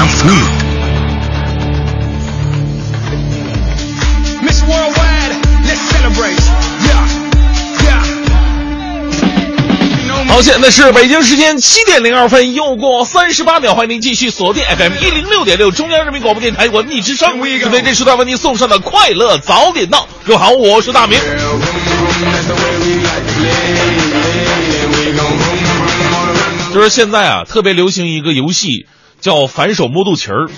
Camp Three. Miss Worldwide, let's celebrate. 好，现在是北京时间七点零二分，又过三十八秒，欢迎您继续锁定 FM 一零六点六中央人民广播电台文艺之声，准备这时段为您送上的快乐早点到。各位好，我是大明。就是现在啊，特别流行一个游戏，叫反手摸肚脐儿。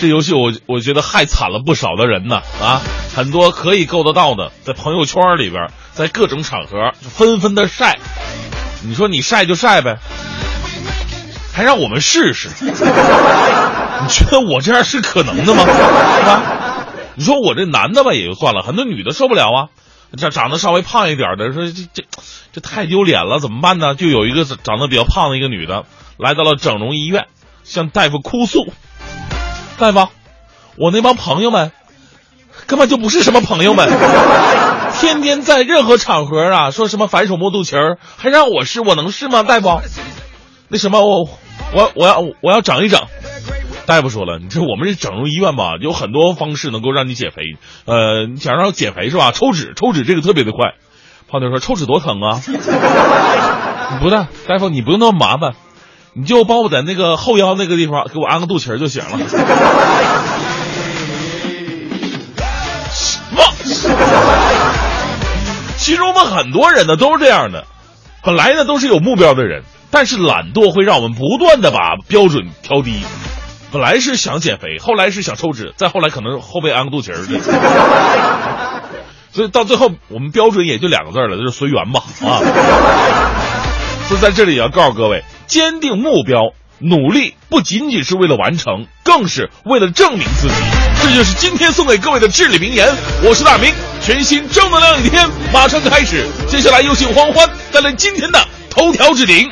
这游戏我我觉得害惨了不少的人呢啊，很多可以够得到的，在朋友圈里边，在各种场合就纷纷的晒。你说你晒就晒呗，还让我们试试，你觉得我这样是可能的吗？是吧？你说我这男的吧也就算了，很多女的受不了啊。这长得稍微胖一点的说这这这太丢脸了，怎么办呢？就有一个长得比较胖的一个女的来到了整容医院，向大夫哭诉：“大夫，我那帮朋友们根本就不是什么朋友们，天天在任何场合啊说什么反手摸肚脐儿，还让我试，我能试吗？大夫，那什么我我我要我要整一整。”大夫说了，你这我们这整容医院吧，有很多方式能够让你减肥。呃，你想让减肥是吧？抽脂，抽脂这个特别的快。胖妞说抽脂多疼啊！不是，大夫你不用那么麻烦，你就帮我在那个后腰那个地方给我安个肚脐儿就行了。什么？其实我们很多人呢都是这样的，本来呢都是有目标的人，但是懒惰会让我们不断的把标准调低。本来是想减肥，后来是想抽脂，再后来可能后背安个肚脐儿的，所以到最后我们标准也就两个字了，就是随缘吧啊。所以在这里也要告诉各位，坚定目标，努力不仅仅是为了完成，更是为了证明自己。这就是今天送给各位的至理名言。我是大明，全新正能量一天马上开始。接下来有请欢欢带来今天的头条置顶。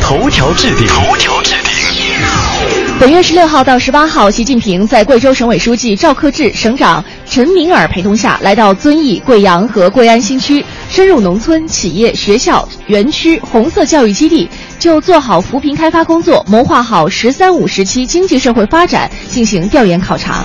头条置顶，头条置顶。本月十六号到十八号，习近平在贵州省委书记赵克志、省长陈敏尔陪同下来到遵义、贵阳和贵安新区，深入农村、企业、学校、园区、红色教育基地，就做好扶贫开发工作、谋划好“十三五”时期经济社会发展进行调研考察。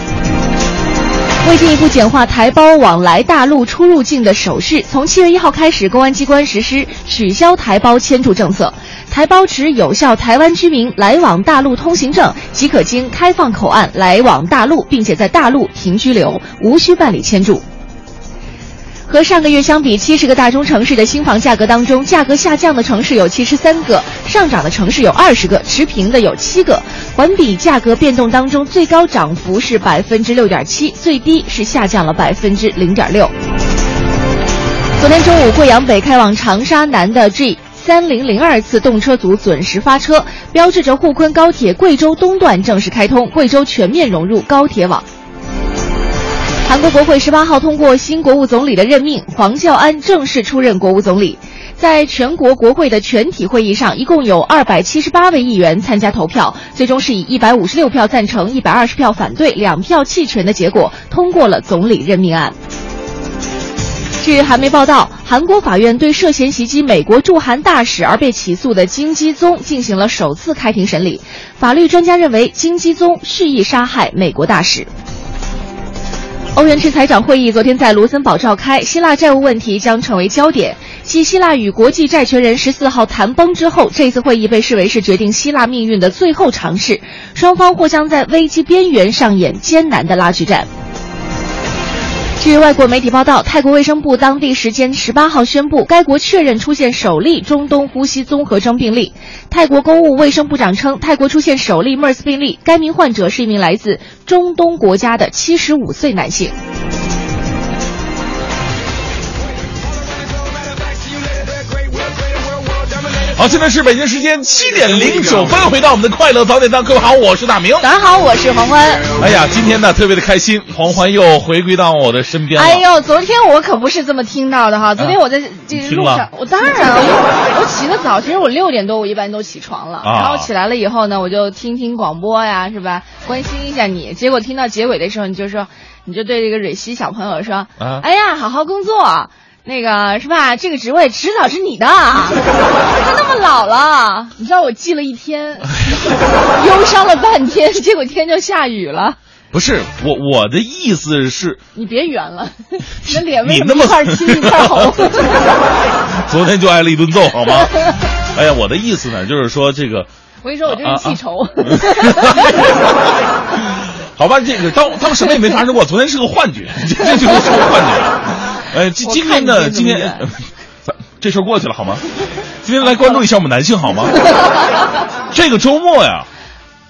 为进一步简化台胞往来大陆出入境的手续，从七月一号开始，公安机关实施取消台胞签注政策。还包持有效台湾居民来往大陆通行证，即可经开放口岸来往大陆，并且在大陆停居留，无需办理签注。和上个月相比，七十个大中城市的新房价格当中，价格下降的城市有七十三个，上涨的城市有二十个，持平的有七个。环比价格变动当中，最高涨幅是百分之六点七，最低是下降了百分之零点六。昨天中午，贵阳北开往长沙南的 G 三零零二次动车组准时发车，标志着沪昆高铁贵州东段正式开通，贵州全面融入高铁网。韩国国会十八号通过新国务总理的任命，黄教安正式出任国务总理。在全国国会的全体会议上，一共有二百七十八位议员参加投票，最终是以一百五十六票赞成、一百二十票反对、两票弃权的结果通过了总理任命案。据韩媒报道，韩国法院对涉嫌袭击美国驻韩大使而被起诉的金基宗进行了首次开庭审理。法律专家认为，金基宗蓄意杀害美国大使。欧元区财长会议昨天在卢森堡召开，希腊债务问题将成为焦点。继希腊与国际债权人十四号谈崩之后，这次会议被视为是决定希腊命运的最后尝试，双方或将在危机边缘上演艰难的拉锯战。据外国媒体报道，泰国卫生部当地时间十八号宣布，该国确认出现首例中东呼吸综合征病例。泰国公务卫生部长称，泰国出现首例 MERS 病例，该名患者是一名来自中东国家的七十五岁男性。好，现在是北京时间七点零九分，回到我们的快乐早点档，各位好，我是大明。大家好，我是黄欢。哎呀，今天呢特别的开心，黄欢又回归到我的身边了。哎呦，昨天我可不是这么听到的哈，昨天我在这个路上，我当然了，我我起得早，其实我六点多我一般都起床了，然后起来了以后呢，我就听听广播呀，是吧？关心一下你，结果听到结尾的时候，你就说，你就对这个蕊希小朋友说，哎呀，好好工作。那个是吧？这个职位迟早是你的，都 那么老了，你知道我记了一天，忧伤了半天，结果天就下雨了。不是我，我的意思是，你别圆了，你的脸为什么一块青一块红？昨天就挨了一顿揍，好吗？哎呀，我的意思呢，就是说这个，我跟你说，我这是记仇。好吧，这个当当什么也没发生过，昨天是个幻觉，这就是个幻觉。呃，今今天的？今天，咱这事儿过去了好吗？今天来关注一下我们男性好吗？这个周末呀，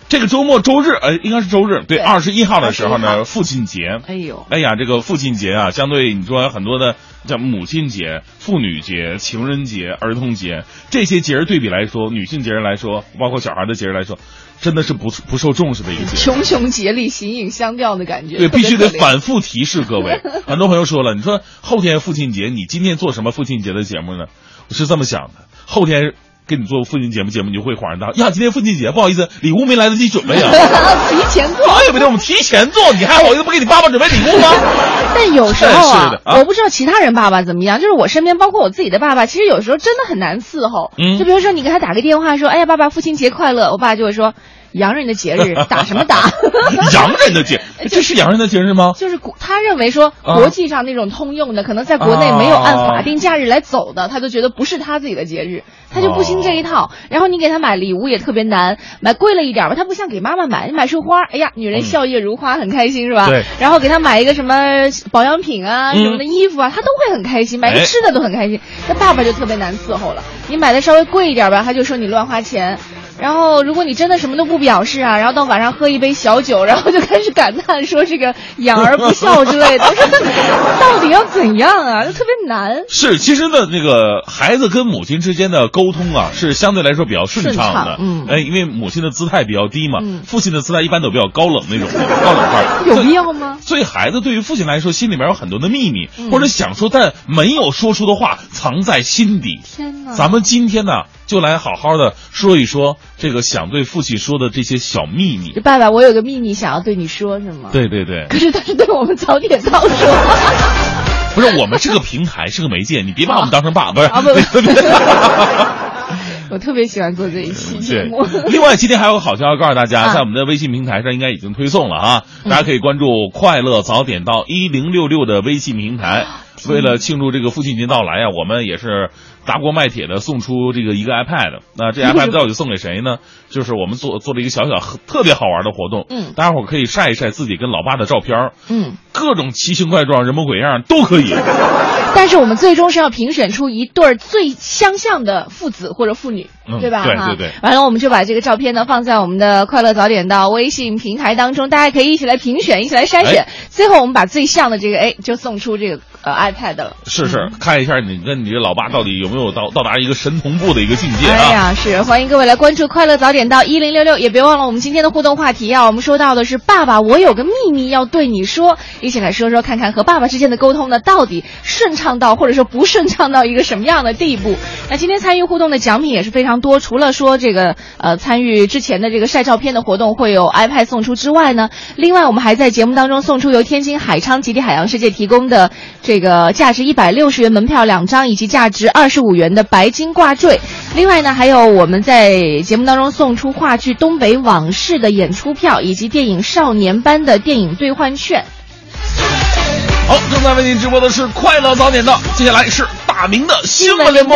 这个周末周日，呃，应该是周日，对，二十一号的时候呢，父亲节。哎呦，哎呀，这个父亲节啊，相对你说很多的，像母亲节、妇女节、情人节、儿童节这些节日对比来说，女性节日来说，包括小孩的节日来说。真的是不不受重视的一个节，穷穷竭力，形影相吊的感觉。对，必须得反复提示各位。很多朋友说了，你说后天父亲节，你今天做什么父亲节的节目呢？我是这么想的，后天给你做父亲节目节目，你就会恍然大悟呀。今天父亲节，不好意思，礼物没来得及准备啊。提前做，对不对？我们提前做，你还好意思不给你爸爸准备礼物吗？但有时候啊，我不知道其他人爸爸怎么样，就是我身边，包括我自己的爸爸，其实有时候真的很难伺候。嗯，就比如说你给他打个电话说，哎呀，爸爸父亲节快乐，我爸就会说。洋人的节日打什么打？洋人的节，这是洋人的节日吗？就是国，他认为说国际上那种通用的，可能在国内没有按法定假日来走的，他都觉得不是他自己的节日，他就不兴这一套。然后你给他买礼物也特别难，买贵了一点吧，他不像给妈妈买，你买束花，哎呀，女人笑靥如花，很开心是吧？对。然后给他买一个什么保养品啊，什么的衣服啊，他都会很开心，买个吃的都很开心。那爸爸就特别难伺候了，你买的稍微贵一点吧，他就说你乱花钱。然后，如果你真的什么都不表示啊，然后到晚上喝一杯小酒，然后就开始感叹说这个养儿不孝之类的，到底要怎样啊？就特别难。是，其实呢，那个孩子跟母亲之间的沟通啊，是相对来说比较顺畅的。嗯，哎，因为母亲的姿态比较低嘛，父亲的姿态一般都比较高冷那种，高冷范儿。有必要吗？所以孩子对于父亲来说，心里面有很多的秘密，或者想说但没有说出的话，藏在心底。天哪！咱们今天呢？就来好好的说一说这个想对父亲说的这些小秘密。爸爸，我有个秘密想要对你说，是吗？对对对。可是他是对我们早点到说。不是，我们是个平台，是个媒介，你别把我们当成爸，不是。啊不。我特别喜欢做这一期节目。另外，今天还有个好消息告诉大家，在我们的微信平台上应该已经推送了啊，大家可以关注“快乐早点到一零六六”的微信平台。为了庆祝这个父亲节到来啊，我们也是砸锅卖铁的送出这个一个 iPad。那这 iPad 到底送给谁呢？就是我们做做了一个小小特别好玩的活动，嗯，大家伙可以晒一晒自己跟老爸的照片，嗯，各种奇形怪状、人模鬼样都可以。但是我们最终是要评选出一对最相像的父子或者父女，对吧？对对对。完了，我们就把这个照片呢放在我们的快乐早点到微信平台当中，大家可以一起来评选，一起来筛选。最后我们把最像的这个，哎，就送出这个呃 iPad 了。是是，看一下你跟你的老爸到底有没有到到达一个神同步的一个境界啊？哎呀，是欢迎各位来关注快乐早点到一零六六，也别忘了我们今天的互动话题啊。我们说到的是爸爸，我有个秘密要对你说，一起来说说看看和爸爸之间的沟通呢，到底顺畅到或者说不顺畅到一个什么样的地步？那今天参与互动的奖品也是非常多，除了说这个呃参与之前的这个晒照片的活动会有 iPad 送出之外呢，另外我们还在节目当中送出由天津海昌极地海洋世界提供的这这个价值一百六十元门票两张，以及价值二十五元的白金挂坠。另外呢，还有我们在节目当中送出话剧《东北往事》的演出票，以及电影《少年班》的电影兑换券。好，正在为您直播的是《快乐早点到》，接下来是大明的新闻联播。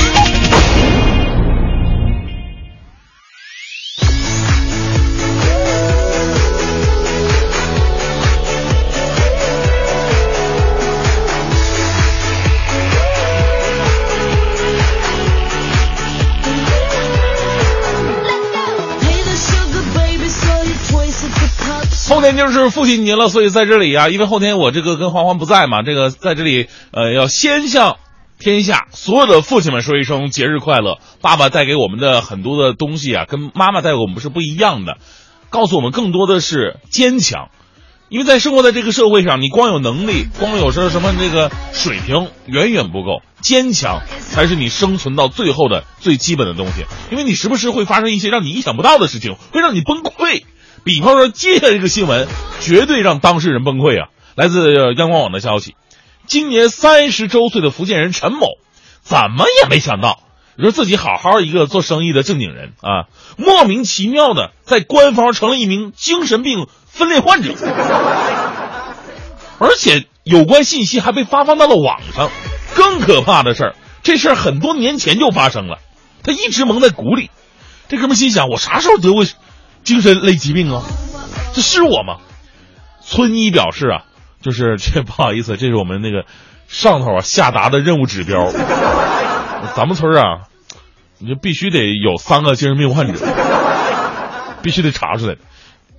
后天就是父亲节了，所以在这里啊，因为后天我这个跟欢欢不在嘛，这个在这里呃要先向天下所有的父亲们说一声节日快乐。爸爸带给我们的很多的东西啊，跟妈妈带给我们是不一样的，告诉我们更多的是坚强。因为在生活在这个社会上，你光有能力，光有什什么那个水平，远远不够，坚强才是你生存到最后的最基本的东西。因为你时不时会发生一些让你意想不到的事情，会让你崩溃。比方说，接下来这个新闻绝对让当事人崩溃啊！来自央广网的消息，今年三十周岁的福建人陈某，怎么也没想到，你说自己好好一个做生意的正经人啊，莫名其妙的在官方成了一名精神病分裂患者，而且有关信息还被发放到了网上。更可怕的事儿，这事儿很多年前就发生了，他一直蒙在鼓里。这哥们心想：我啥时候得过精神类疾病啊？这是我吗？村医表示啊，就是 这不好意思，这是我们那个上头啊下达的任务指标。咱们村啊，你就必须得有三个精神病患者，必须得查出来。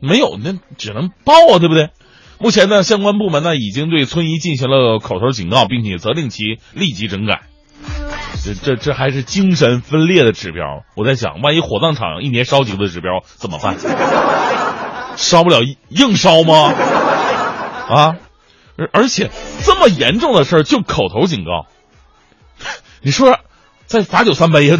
没有那只能报啊，对不对？目前呢，相关部门呢已经对村医进行了口头警告，并且责令其立即整改。这这这还是精神分裂的指标。我在想，万一火葬场一年烧几个的指标怎么办？烧不了硬烧吗？啊！而而且这么严重的事儿就口头警告，你说再罚酒三杯呀？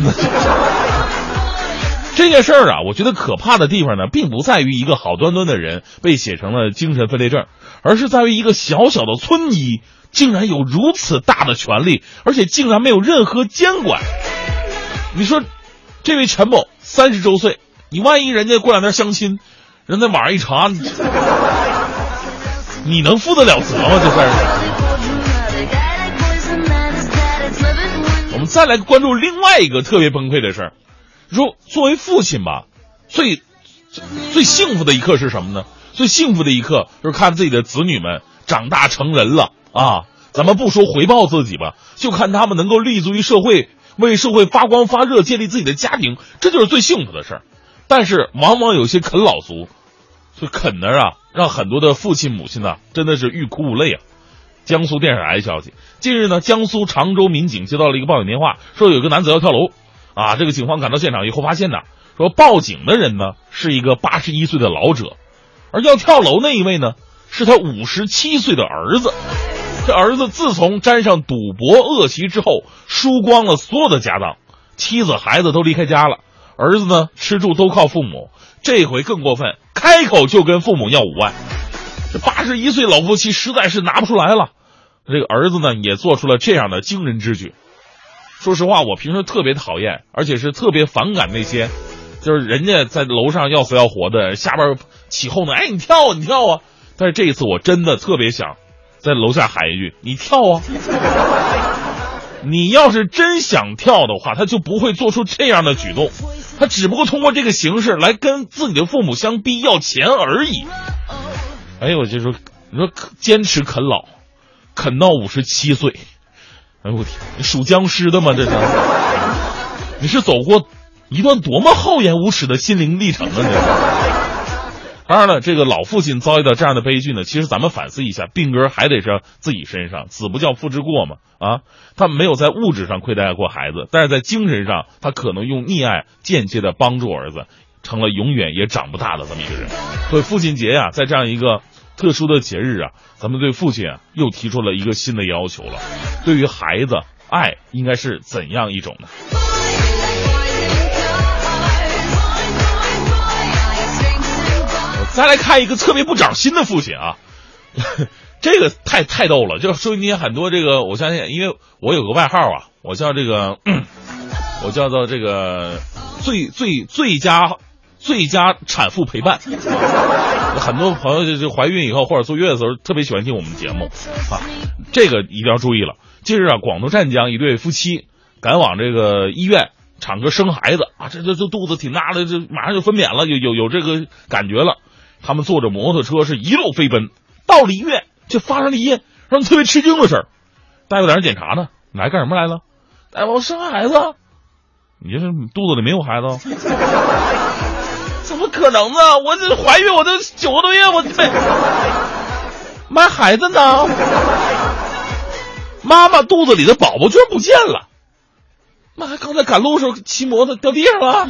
这件事儿啊，我觉得可怕的地方呢，并不在于一个好端端的人被写成了精神分裂症，而是在于一个小小的村医竟然有如此大的权利，而且竟然没有任何监管。你说，这位陈某三十周岁，你万一人家过两天相亲，人在网上一查，你能负得了责吗？这事儿。我们再来关注另外一个特别崩溃的事儿。说作为父亲吧，最最幸福的一刻是什么呢？最幸福的一刻就是看自己的子女们长大成人了啊！咱们不说回报自己吧，就看他们能够立足于社会，为社会发光发热，建立自己的家庭，这就是最幸福的事儿。但是往往有些啃老族，就啃的啊，让很多的父亲母亲呢，真的是欲哭无泪啊！江苏电视台消息，近日呢，江苏常州民警接到了一个报警电话，说有个男子要跳楼。啊，这个警方赶到现场以后发现呢，说报警的人呢是一个八十一岁的老者，而要跳楼那一位呢是他五十七岁的儿子。这儿子自从沾上赌博恶习之后，输光了所有的家当，妻子孩子都离开家了，儿子呢吃住都靠父母。这回更过分，开口就跟父母要五万。这八十一岁老夫妻实在是拿不出来了，这个儿子呢也做出了这样的惊人之举。说实话，我平时特别讨厌，而且是特别反感那些，就是人家在楼上要死要活的，下边起哄呢，哎，你跳啊，你跳啊！但是这一次，我真的特别想在楼下喊一句：“你跳啊！”你要是真想跳的话，他就不会做出这样的举动，他只不过通过这个形式来跟自己的父母相逼要钱而已。哎呦，我就说，你说坚持啃老，啃到五十七岁。哎呦我天！你属僵尸的吗？这是？你是走过一段多么厚颜无耻的心灵历程啊！这。当然了，这个老父亲遭遇到这样的悲剧呢，其实咱们反思一下，病根还得是自己身上，子不教父之过嘛。啊，他没有在物质上亏待过孩子，但是在精神上，他可能用溺爱间接的帮助儿子，成了永远也长不大的这么一个人。所以父亲节呀，在这样一个。特殊的节日啊，咱们对父亲啊又提出了一个新的要求了。对于孩子，爱应该是怎样一种呢？再来看一个特别不长心的父亲啊，这个太太逗了。就收音机很多这个，我相信，因为我有个外号啊，我叫这个，我叫做这个最最最佳。最佳产妇陪伴，很多朋友就怀孕以后或者坐月子的时候特别喜欢听我们节目啊，这个一定要注意了。近日啊，广东湛江一对夫妻赶往这个医院产科生孩子啊，这这这肚子挺大的，这马上就分娩了，有有有这个感觉了。他们坐着摩托车是一路飞奔，到了医院就发生了一件让人特别吃惊的事儿。大夫在那检查呢，你来干什么来了？大夫我生孩子？你这是肚子里没有孩子？怎么可可能呢？我这怀孕我都九个多月，我这 妈孩子呢？妈妈肚子里的宝宝居然不见了！妈，刚才赶路的时候骑摩托掉地上了。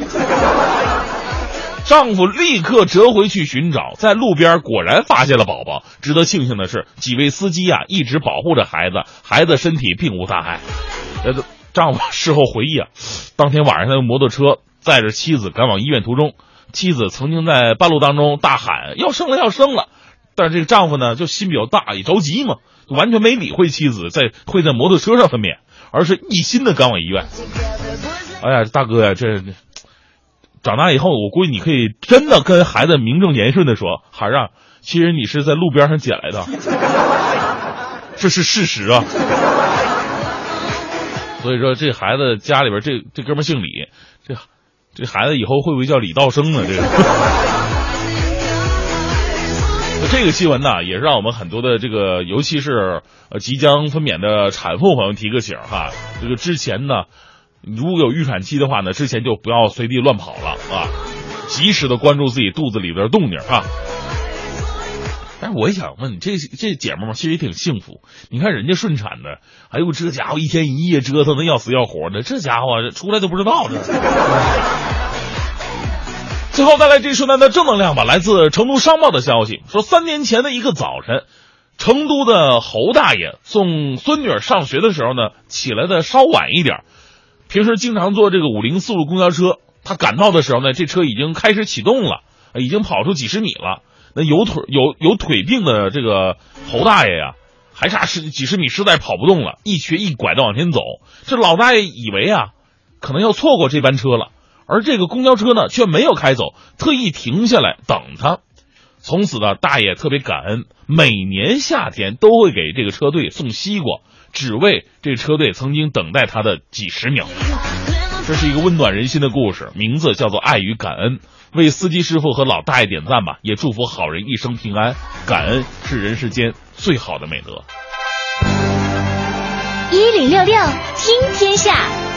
丈夫立刻折回去寻找，在路边果然发现了宝宝。值得庆幸的是，几位司机啊一直保护着孩子，孩子身体并无大碍。呃，丈夫事后回忆啊，当天晚上他用摩托车载着妻子赶往医院途中，妻子曾经在半路当中大喊要生了要生了，但是这个丈夫呢就心比较大，也着急嘛，完全没理会妻子在会在摩托车上分娩，而是一心的赶往医院。哎呀，大哥呀，这长大以后，我估计你可以真的跟孩子名正言顺的说，孩儿啊，其实你是在路边上捡来的，这是事实啊。所以说，这孩子家里边这这哥们姓李，这这孩子以后会不会叫李道生呢？这个。这个新闻呢，也是让我们很多的这个，尤其是呃即将分娩的产妇朋友提个醒哈。这个之前呢，如果有预产期的话呢，之前就不要随地乱跑了啊，及时的关注自己肚子里边的动静啊。但是我也想问，这这姐们其实也挺幸福。你看人家顺产的，哎呦，这家伙一天一夜折腾的要死要活的，这家伙出来都不知道这。最后带来这顺单的正能量吧。来自成都商报的消息说，三年前的一个早晨，成都的侯大爷送孙女儿上学的时候呢，起来的稍晚一点。平时经常坐这个五零四路公交车，他赶到的时候呢，这车已经开始启动了，已经跑出几十米了。那有腿有有腿病的这个侯大爷呀，还差十几十米，实在跑不动了，一瘸一拐的往前走。这老大爷以为啊，可能要错过这班车了。而这个公交车呢，却没有开走，特意停下来等他。从此呢，大爷特别感恩，每年夏天都会给这个车队送西瓜，只为这车队曾经等待他的几十秒。这是一个温暖人心的故事，名字叫做《爱与感恩》。为司机师傅和老大爷点赞吧，也祝福好人一生平安。感恩是人世间最好的美德。一零六六听天下。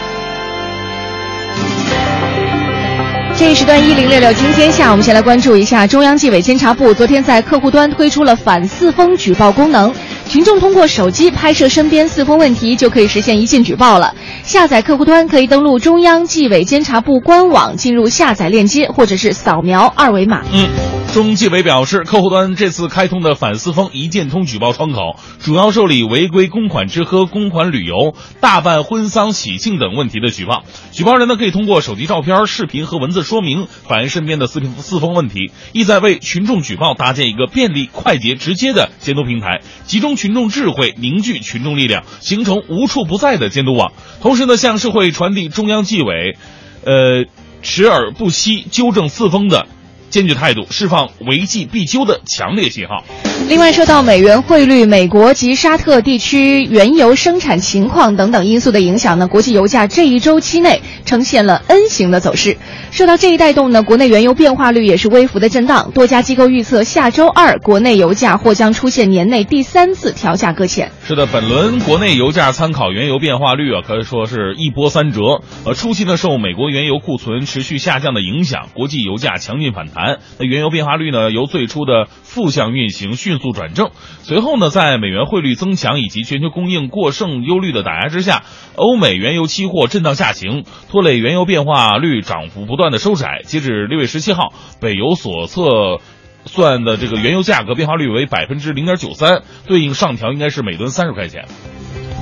这一时段一零六六今天下，我们先来关注一下中央纪委监察部昨天在客户端推出了反四风举报功能，群众通过手机拍摄身边四风问题，就可以实现一键举报了。下载客户端可以登录中央纪委监察部官网，进入下载链接，或者是扫描二维码。嗯，中纪委表示，客户端这次开通的反四风一键通举报窗口，主要受理违规公款吃喝、公款旅游、大办婚丧喜庆等问题的举报。举报人呢，可以通过手机照片、视频和文字说明反映身边的四平四风问题，意在为群众举报搭建一个便利、快捷、直接的监督平台，集中群众智慧，凝聚群众力量，形成无处不在的监督网。同时呢，向社会传递中央纪委，呃，持而不息纠正四风的坚决态度，释放违纪必究的强烈信号。另外，受到美元汇率、美国及沙特地区原油生产情况等等因素的影响呢，国际油价这一周期内呈现了 N 型的走势。受到这一带动呢，国内原油变化率也是微幅的震荡。多家机构预测，下周二国内油价或将出现年内第三次调价搁浅。是的，本轮国内油价参考原油变化率啊，可以说是一波三折。呃，初期呢，受美国原油库存持续下降的影响，国际油价强劲反弹。盘那原油变化率呢，由最初的负向运行迅速转正。随后呢，在美元汇率增强以及全球供应过剩忧虑的打压之下，欧美原油期货震荡下行，拖累原油变化率涨幅不断的收窄。截止六月十七号，北油所测算的这个原油价格变化率为百分之零点九三，对应上调应该是每吨三十块钱。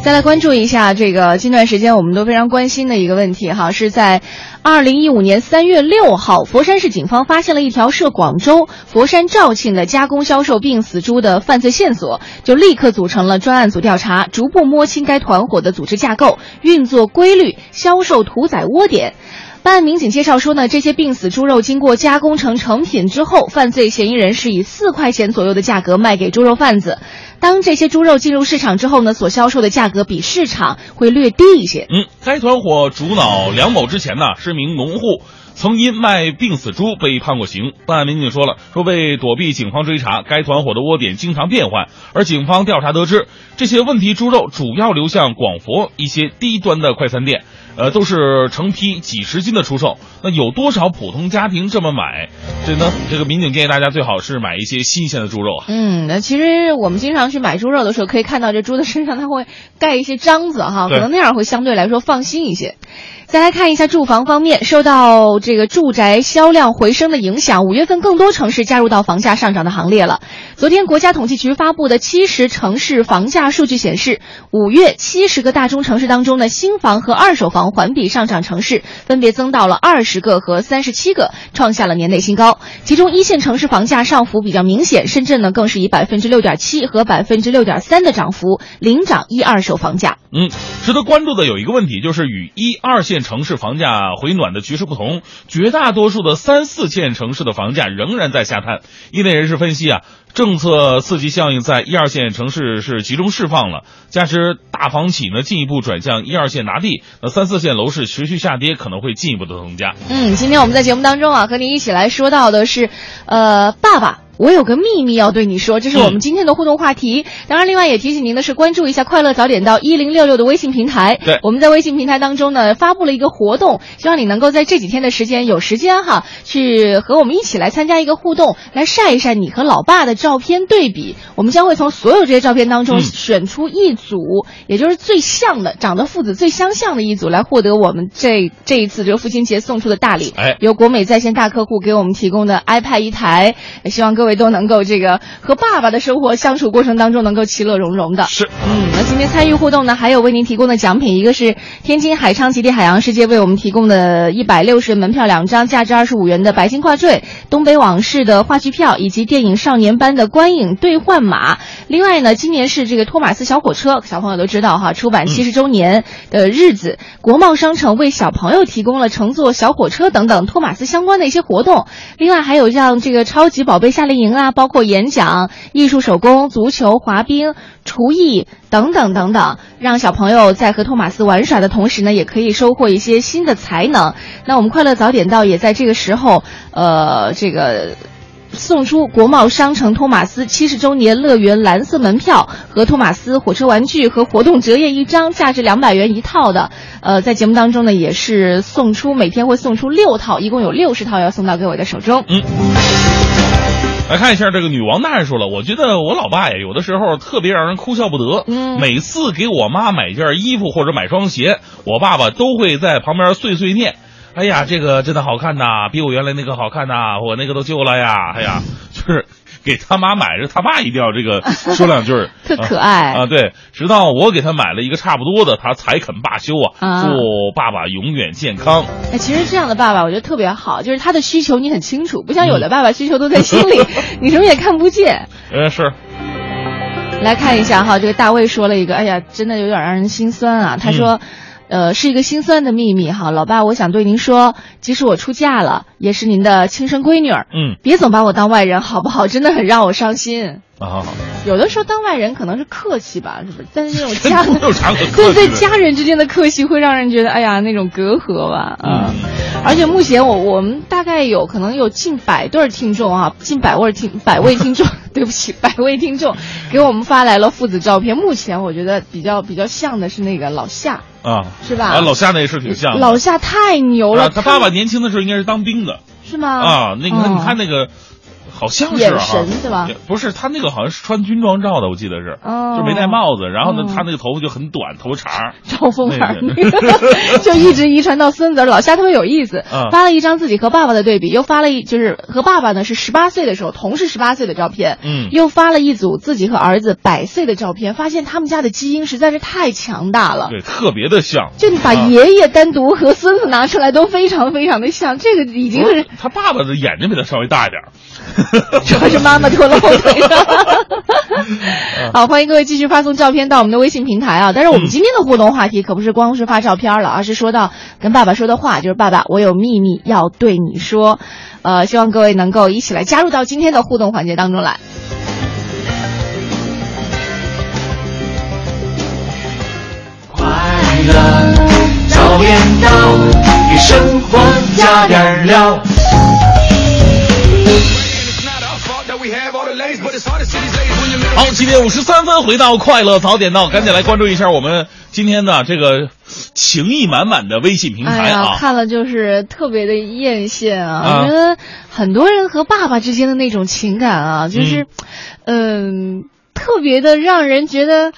再来关注一下这个近段时间我们都非常关心的一个问题哈，是在二零一五年三月六号，佛山市警方发现了一条涉广州佛山肇庆的加工销售病死猪的犯罪线索，就立刻组成了专案组调查，逐步摸清该团伙的组织架构、运作规律、销售屠宰窝点。办案民警介绍说呢，这些病死猪肉经过加工成成品之后，犯罪嫌疑人是以四块钱左右的价格卖给猪肉贩子。当这些猪肉进入市场之后呢，所销售的价格比市场会略低一些。嗯，该团伙主脑梁某之前呢是名农户，曾因卖病死猪被判过刑。办案民警说了，说为躲避警方追查，该团伙的窝点经常变换。而警方调查得知，这些问题猪肉主要流向广佛一些低端的快餐店。呃，都是成批几十斤的出售，那有多少普通家庭这么买？所以呢，这个民警建议大家最好是买一些新鲜的猪肉啊。嗯，那其实我们经常去买猪肉的时候，可以看到这猪的身上它会盖一些章子哈，可能那样会相对来说放心一些。再来看一下住房方面，受到这个住宅销量回升的影响，五月份更多城市加入到房价上涨的行列了。昨天国家统计局发布的七十城市房价数据显示，五月七十个大中城市当中的新房和二手房环比上涨城市分别增到了二十个和三十七个，创下了年内新高。其中一线城市房价上浮比较明显，深圳呢更是以百分之六点七和百分之六点三的涨幅领涨一二手房价。嗯，值得关注的有一个问题，就是与一二线城市房价回暖的局势不同，绝大多数的三四线城市的房价仍然在下探。业内人士分析啊，政策刺激效应在一二线城市是集中释放了，加之大房企呢进一步转向一二线拿地，那三四线楼市持续下跌可能会进一步的增加。嗯，今天我们在节目当中啊，和您一起来说到的是，呃，爸爸。我有个秘密要对你说，这是我们今天的互动话题。当然，另外也提醒您的是，关注一下“快乐早点到一零六六”的微信平台。对我们在微信平台当中呢，发布了一个活动，希望你能够在这几天的时间有时间哈，去和我们一起来参加一个互动，来晒一晒你和老爸的照片对比。我们将会从所有这些照片当中嗯选出一组，也就是最像的，长得父子最相像的一组，来获得我们这这一次这个父亲节送出的大礼。哎由国美在线大客户给我们提供的 iPad 一台，也希望各位都能够这个和爸爸的生活相处过程当中能够其乐融融的。是，嗯，那今天参与互动呢，还有为您提供的奖品，一个是天津海昌极地海洋世界为我们提供的一百六十门票两张，价值二十五元的白金挂坠、东北往事的话剧票以及电影少年班的观影兑换码。另外呢，今年是这个托马斯小火车，小朋友都知道哈，出版七十周年的日子，国贸商城为小朋友提供了乘坐小火车等等托马斯相关的一些活动。另外还有像这个超级宝贝夏令营啊，包括演讲、艺术手工、足球、滑冰、厨艺等等等等，让小朋友在和托马斯玩耍的同时呢，也可以收获一些新的才能。那我们快乐早点到也在这个时候，呃，这个。送出国贸商城托马斯七十周年乐园蓝色门票和托马斯火车玩具和活动折页一张，价值两百元一套的。呃，在节目当中呢，也是送出每天会送出六套，一共有六十套要送到各位的手中。嗯 来看一下这个女王大人说了，我觉得我老爸呀，有的时候特别让人哭笑不得。嗯每次给我妈买件衣服或者买双鞋，我爸爸都会在旁边碎碎念。哎呀，这个真的好看呐，比我原来那个好看呐，我那个都旧了呀。哎呀，就是给他妈买着，他爸一定要这个 说两句儿特可爱啊啊，对，直到我给他买了一个差不多的，他才肯罢休啊。啊祝爸爸永远健康。哎，其实这样的爸爸我觉得特别好，就是他的需求你很清楚，不像有的爸爸需求都在心里，你什么也看不见。呃，是，来看一下哈，这个大卫说了一个，哎呀，真的有点让人心酸啊。他说，呃，是一个心酸的秘密哈，老爸，我想对您说，即使我出嫁了，也是您的亲生闺女儿，嗯别总把我当外人好不好？真的很让我伤心。啊，有的时候当外人可能是客气吧，是不是？但是那种 家对对家人之间的客气会让人觉得，哎呀，那种隔阂吧，嗯。而且目前我我们大概有可能有近百对儿听众啊，近百位听百位听众，对不起，百位听众给我们发来了父子照片。目前我觉得比较比较像的是那个老夏，啊，是吧啊，老夏那也是挺像。老夏太牛了，啊，他爸爸年轻的时候应该是当兵的是吗？啊。那个嗯你看那个，好像是眼啊神对吧不是，他那个好像是穿军装照的，我记得是，哦就没戴帽子。然后呢嗯，他那个头发就很短，头茬儿。赵凤儿那那个 就一直遗传到孙子，老瞎特别有意思，嗯发了一张自己和爸爸的对比，又发了一就是和爸爸呢是十八岁的时候，同是十八岁的照片，嗯又发了一组自己和儿子百岁的照片，发现他们家的基因实在是太强大了。对，特别的像。就你把啊爷爷单独和孙子拿出来，都非常非常的像，这个已经是他爸爸的眼睛比他稍微大一点儿。主要是妈妈拖了后腿。嗯 好，欢迎各位继续发送照片到我们的微信平台啊！但是我们今天的互动话题可不是光是发照片了，而是说到跟爸爸说的话，就是爸爸，我有秘密要对你说。呃，希望各位能够一起来加入到今天的互动环节当中来。快乐早点到，给生活加点料。好，七点五十三分，回到快乐早点到，赶紧来关注一下我们今天的这个情意满满的微信平台啊。看了就是特别的艳羡啊！啊我觉得很多人和爸爸之间的那种情感啊，就是，嗯、特别的让人觉得。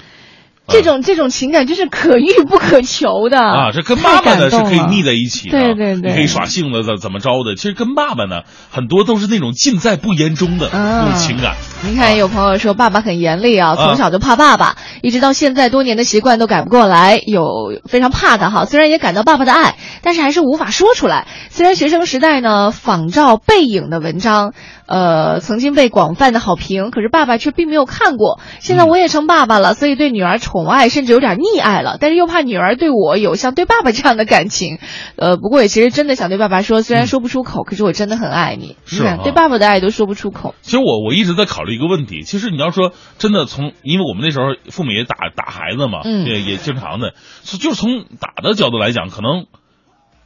这种这种情感就是可遇不可求的啊，这跟爸爸呢是可以腻在一起的，对对对你可以耍性子怎怎么着的。其实跟爸爸呢，很多都是那种尽在不言中的啊那种情感。您看，有朋友说爸爸很严厉啊，啊从小就怕爸爸，一直到现在多年的习惯都改不过来，有非常怕他哈。虽然也感到爸爸的爱，但是还是无法说出来。虽然学生时代呢仿照背影的文章，呃，曾经被广泛的好评，可是爸爸却并没有看过。现在我也成爸爸了，所以对女儿宠爱甚至有点溺爱了，但是又怕女儿对我有像对爸爸这样的感情。呃，不过也其实真的想对爸爸说，虽然说不出口，可是我真的很爱你。是啊，对爸爸的爱都说不出口。其实我我一直在考虑一个问题，其实你要说真的从，因为我们那时候父母也打打孩子嘛，嗯也也经常的，就就是从打的角度来讲，可能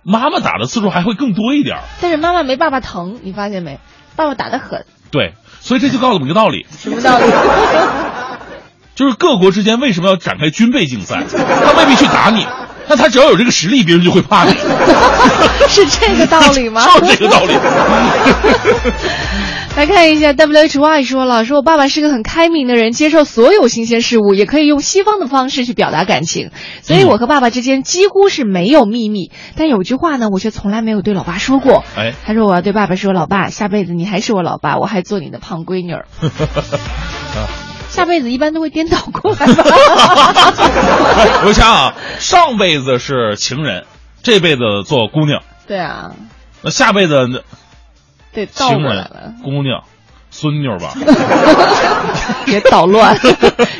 妈妈打的次数还会更多一点儿。但是妈妈没爸爸疼，你发现没？爸爸打得狠，对，所以这就告诉我们一个道理，什么道理？就是各国之间为什么要展开军备竞赛？他未必去打你，但他只要有这个实力，别人就会怕你。是这个道理吗？就 是这个道理。来看一下，WHY 说了，说我爸爸是个很开明的人，接受所有新鲜事物，也可以用西方的方式去表达感情，所以我和爸爸之间几乎是没有秘密。但有句话呢，我却从来没有对老爸说过。哎，他说我要对爸爸说，老爸，下辈子你还是我老爸，我还做你的胖闺女儿。下辈子一般都会颠倒过来吧？哎我想啊，上辈子是情人，这辈子做姑娘，对啊，那下辈子呢对，倒情人过来了，、姑娘、孙女儿吧。别捣乱，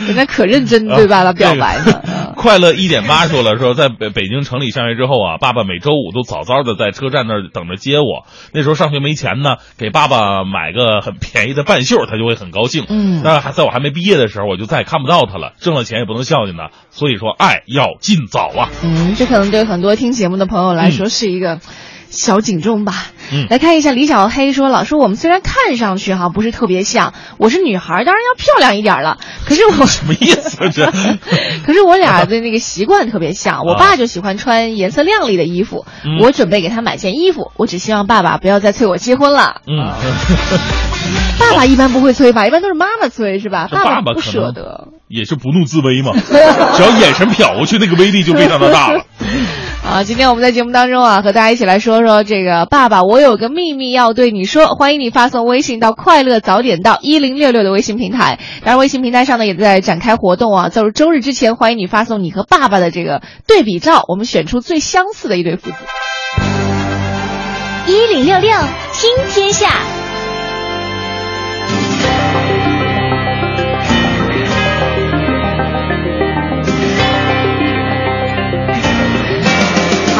人家可认真对爸爸表白呢。嗯快乐一点八说了，说在北北京城里上学之后啊，爸爸每周五都早早的在车站那儿等着接我。那时候上学没钱呢，给爸爸买个很便宜的半袖，他就会很高兴。嗯但是还在我还没毕业的时候，我就再也看不到他了。挣了钱也不能孝敬他，所以说爱要尽早啊。嗯，这可能对很多听节目的朋友来说是一个小警钟吧。嗯来看一下李小黑说老师我们虽然看上去哈不是特别像，我是女孩，当然要漂亮一点了。可是我 什么意思啊这？可是我俩的那个习惯特别像，我爸就喜欢穿颜色亮丽的衣服，嗯我准备给他买件衣服，我只希望爸爸不要再催我结婚了。嗯，爸爸一般不会催吧，一般都是妈妈催是吧？爸爸不舍得。也是不怒自威嘛，只要眼神瞟过去，那个威力就非常的大了。啊，今天我们在节目当中啊，和大家一起来说说这个爸爸，我有个秘密要对你说。欢迎你发送微信到“快乐早点到一零六六”的微信平台，当然微信平台上呢也在展开活动啊，在周日之前，欢迎你发送你和爸爸的这个对比照，我们选出最相似的一对父子。一零六六听天下，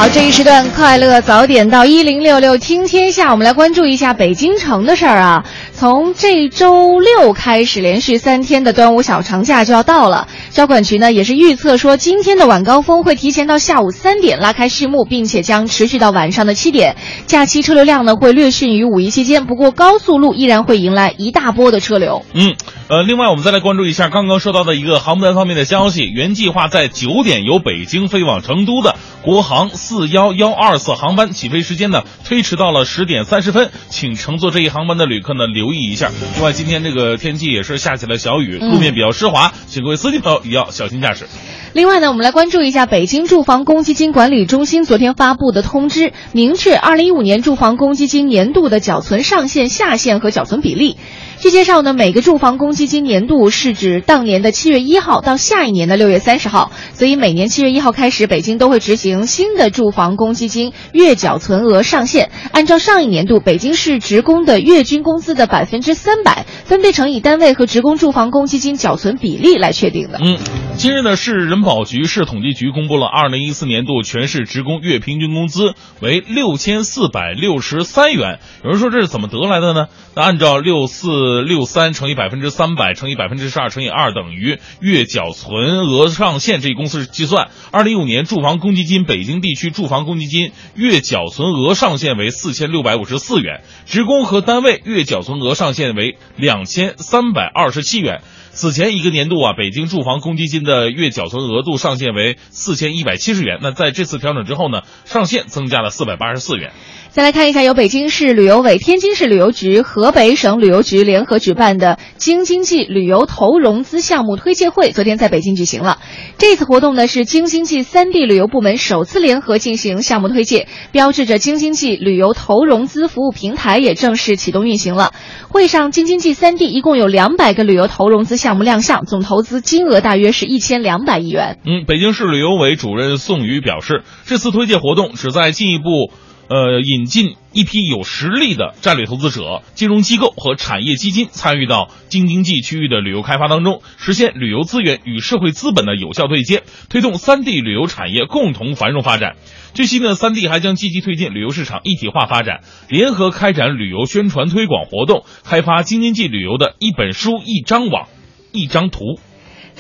好，这一时段快乐早点到一零六六听天下，我们来关注一下北京城的事儿啊。从这周六开始，连续三天的端午小长假就要到了。交管局呢也是预测说，今天的晚高峰会提前到下午三点拉开序幕，并且将持续到晚上的七点。假期车流量呢会略逊于五一期间，不过高速路依然会迎来一大波的车流。嗯，呃，另外我们再来关注一下刚刚收到的一个航班方面的消息，原计划在九点由北京飞往成都的国航四幺幺二次航班起飞时间呢推迟到了十点三十分，请乘坐这一航班的旅客呢留意一下。另外，今天这个天气也是下起了小雨，路面比较湿滑，请各位司机朋友也要小心驾驶。另外呢，我们来关注一下北京住房公积金管理中心昨天发布的通知，明确二零一五年住房公积金年度的缴存上限、下限和缴存比例。据介绍呢，每个住房公积金年度是指当年的七月一号到下一年的六月三十号，所以每年七月一号开始，北京都会执行新的住房公积金月缴存额上限，按照上一年度北京市职工的月均工资的百分之三百，分别乘以单位和职工住房公积金缴存比例来确定的。嗯，今日呢，市人保局、市统计局公布了二零一四年度全市职工月平均工资为六千四百六十三元。有人说这是怎么得来的呢？那按照六四呃六三乘以百分之三百乘以百分之十二乘以二等于月缴存额上限这一公式计算，二零一五年住房公积金北京地区住房公积金月缴存额上限为四千六百五十四元，职工和单位月缴存额上限为两千三百二十七元。此前一个年度啊，北京住房公积金的月缴存额度上限为四千一百七十元。那在这次调整之后呢，上限增加了四百八十四元。再来看一下，由北京市旅游委、天津市旅游局、河北省旅游局联合举办的京津冀旅游投融资项目推介会，昨天在北京举行了。这次活动呢是京津冀三地旅游部门首次联合进行项目推介，标志着京津冀旅游投融资服务平台也正式启动运行了。会上，京津冀三地一共有两百个旅游投融资项目亮相，总投资金额大约是一千两百亿元。嗯，北京市旅游委主任宋宇表示，这次推介活动旨在进一步。呃，引进一批有实力的战略投资者、金融机构和产业基金参与到京津冀区域的旅游开发当中，实现旅游资源与社会资本的有效对接，推动三地旅游产业共同繁荣发展。据悉呢，三地还将积极推进旅游市场一体化发展，联合开展旅游宣传推广活动，开发京津冀旅游的一本书、一张网、一张图。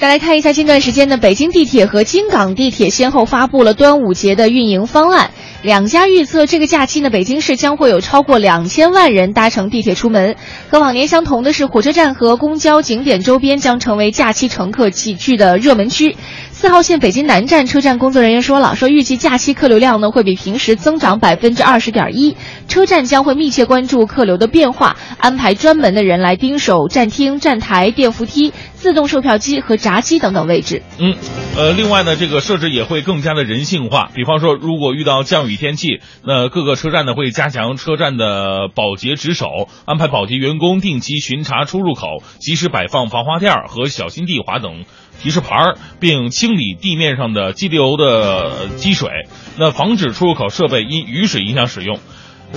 再来看一下，近段时间呢，北京地铁和京港地铁先后发布了端午节的运营方案。两家预测，这个假期呢，北京市将会有超过两千万人搭乘地铁出门。和往年相同的是，火车站和公交景点周边将成为假期乘客集聚的热门区。四号线北京南站车站工作人员说了，说预计假期客流量呢会比平时增长百分之二十点一，车站将会密切关注客流的变化，安排专门的人来盯守站厅、站台、电扶梯、自动售票机和闸机等等位置。嗯，呃，另外呢，这个设置也会更加的人性化，比方说，如果遇到降雨天气，那各个车站呢会加强车站的保洁值守，安排保洁员工定期巡查出入口，及时摆放防滑垫和小心地滑等。提示牌，并清理地面上的积流的积水，那防止出入口设备因雨水影响使用。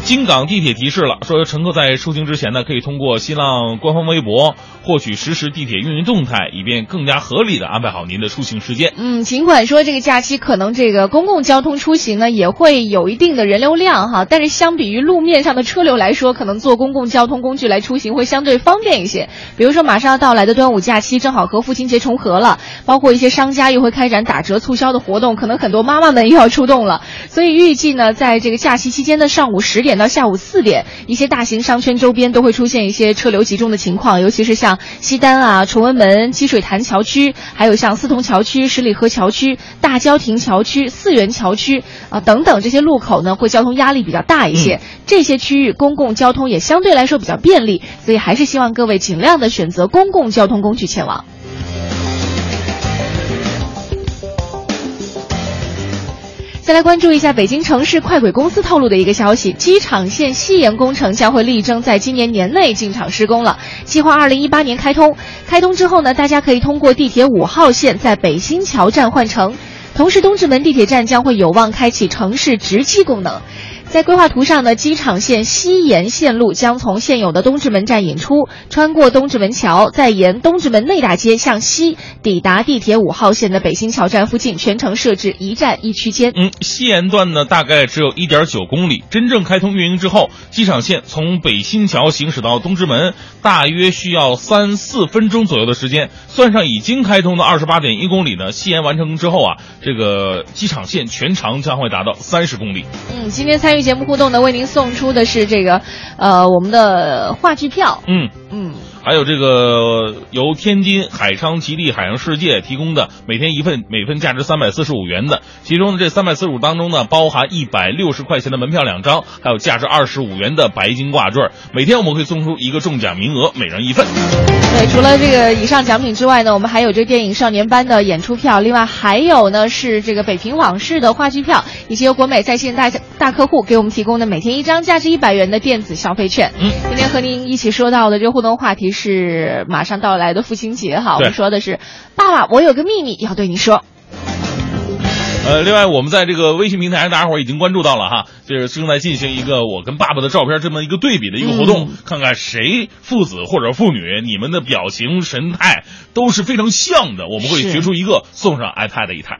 京港地铁提示了，说乘客在出行之前呢，可以通过新浪官方微博获取实时地铁运营动态，以便更加合理的安排好您的出行时间。嗯，尽管说这个假期可能这个公共交通出行呢也会有一定的人流量哈，但是相比于路面上的车流来说，可能坐公共交通工具来出行会相对方便一些。比如说马上要到来的端午假期，正好和父亲节重合了，包括一些商家又会开展打折促销的活动，可能很多妈妈们又要出动了。所以预计呢，在这个假期期间的上午十点到下午四点，一些大型商圈周边都会出现一些车流集中的情况，尤其是像西单啊、崇文门、积水潭桥区，还有像四通桥区、十里河桥区、大郊亭桥区、四元桥区啊等等这些路口呢，会交通压力比较大一些。这些区域公共交通也相对来说比较便利，所以还是希望各位尽量的选择公共交通工具前往。再来关注一下北京城市快轨公司透露的一个消息：机场线西延工程将会力争在今年年内进场施工了，计划二零一八年开通。开通之后呢，大家可以通过地铁五号线在北新桥站换乘，同时东直门地铁站将会有望开启城市直机功能。在规划图上呢，机场线西延线路将从现有的东直门站引出，穿过东直门桥，再沿东直门内大街向西抵达地铁五号线的北新桥站附近，全程设置一站一区间。嗯，西延段呢大概只有一点九公里，真正开通运营之后，机场线从北新桥行驶到东直门大约需要三四分钟左右的时间。算上已经开通的二十八点一公里呢，西延完成之后啊，这个机场线全长将会达到三十公里。嗯，今天参与节目互动呢，为您送出的是这个，呃，我们的话剧票。嗯嗯。还有这个由天津海昌吉利海洋世界提供的每天一份，每份价值三百四十五元的，其中这三百四十五当中呢，包含一百六十块钱的门票两张，还有价值二十五元的白金挂坠。每天我们会送出一个中奖名额，每人一份。对，除了这个以上奖品之外呢，我们还有这个电影《少年班》的演出票，另外还有呢是这个《北平往事》的话剧票，以及由国美在线大大客户给我们提供的每天一张价值一百元的电子消费券。嗯，今天和您一起说到的这个互动话题是马上到来的父亲节哈，我们说的是爸爸，我有个秘密要对你说。呃，另外我们在这个微信平台上，大家伙已经关注到了哈，就是正在进行一个我跟爸爸的照片这么一个对比的一个活动，看看谁父子或者父女，你们的表情神态都是非常像的，我们会决出一个送上 iPad 一台。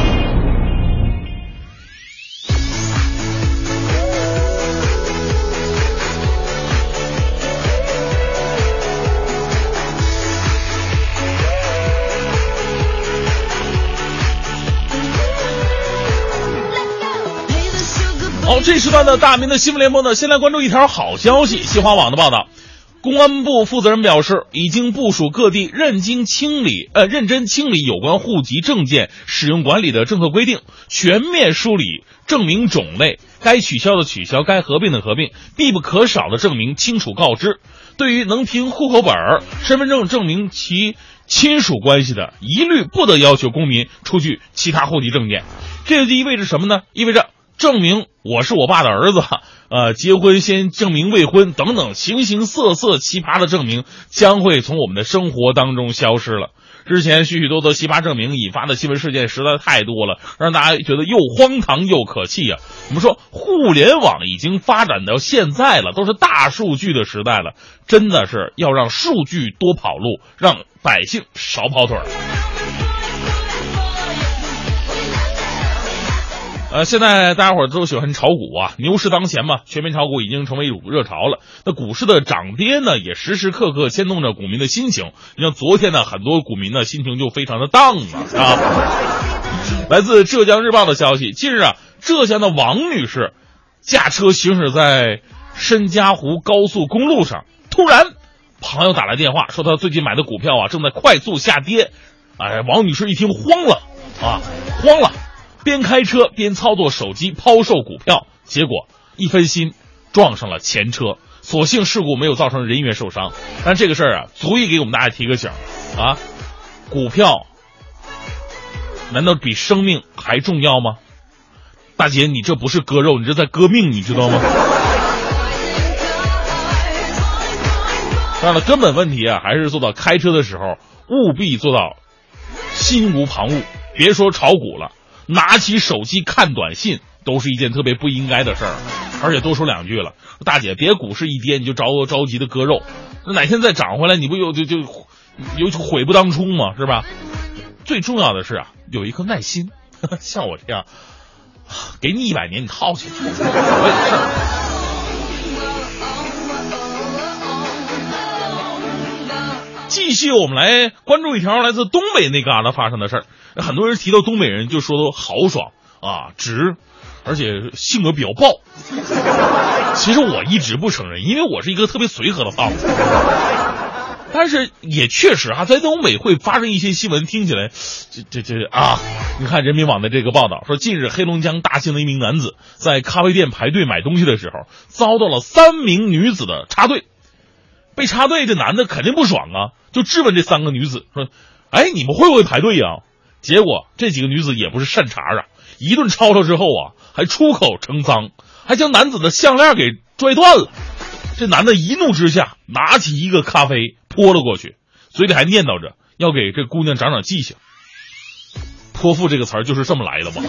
这时段的大明的新闻联播呢，先来关注一条好消息。新华网的报道，公安部负责人表示，已经部署各地认真清理，呃，认真清理有关户籍证件使用管理的政策规定，全面梳理证明种类，该取消的取消，该合并的合并，必不可少的证明清楚告知。对于能凭户口本、身份证证明其亲属关系的，一律不得要求公民出具其他户籍证件。这就意味着什么呢？意味着证明我是我爸的儿子，呃，结婚先证明未婚等等形形色色奇葩的证明将会从我们的生活当中消失了。之前许许多多奇葩证明引发的新闻事件实在太多了，让大家觉得又荒唐又可气呀、我们说互联网已经发展到现在了，都是大数据的时代了，真的是要让数据多跑路，让百姓少跑腿儿。呃，现在大家伙都喜欢炒股啊，牛市当前嘛，全民炒股已经成为一股热潮了。那股市的涨跌呢，也时时刻刻牵动着股民的心情。你像昨天呢，很多股民呢心情就非常的荡啊啊。来自浙江日报的消息，近日啊，浙江的王女士驾车行驶在申嘉湖高速公路上，突然朋友打来电话说她最近买的股票啊正在快速下跌，哎，王女士一听慌了啊，慌了。边开车边操作手机抛售股票，结果一分心撞上了前车，所幸事故没有造成人员受伤。但这个事儿啊，足以给我们大家提个醒啊，股票难道比生命还重要吗？大姐，你这不是割肉，你这在割命，你知道吗？当然了，根本问题啊，还是做到开车的时候务必做到心无旁骛，别说炒股了。拿起手机看短信都是一件特别不应该的事儿，而且多说两句了，大姐别股市一跌你就着着急的割肉，那哪天再涨回来你不又就就有悔不当初吗？是吧？最重要的是啊，有一颗耐心，像我这样，给你一百年你耗下去，无所谓的事儿。继续，我们来关注一条来自东北那旮旯发生的事儿。很多人提到东北人，就说都豪爽啊、直，而且性格比较暴。其实我一直不承认，因为我是一个特别随和的胖子。但是也确实啊，在东北会发生一些新闻，听起来，这这这啊，你看人民网的这个报道说，近日黑龙江大庆的一名男子在咖啡店排队买东西的时候，遭到了三名女子的插队。被插队，这男的肯定不爽啊，就质问这三个女子说：“哎，你们会不会排队呀？”结果这几个女子也不是善茬啊，一顿吵吵之后啊，还出口成脏，还将男子的项链给拽断了。这男的一怒之下，拿起一个咖啡泼了过去，嘴里还念叨着要给这姑娘长长记性。泼妇这个词儿就是这么来的吧？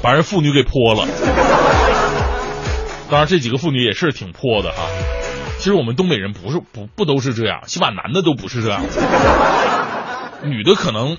把人妇女给泼了。当然，这几个妇女也是挺泼的哈。其实我们东北人不是不不都是这样，起码男的都不是这样，女的可能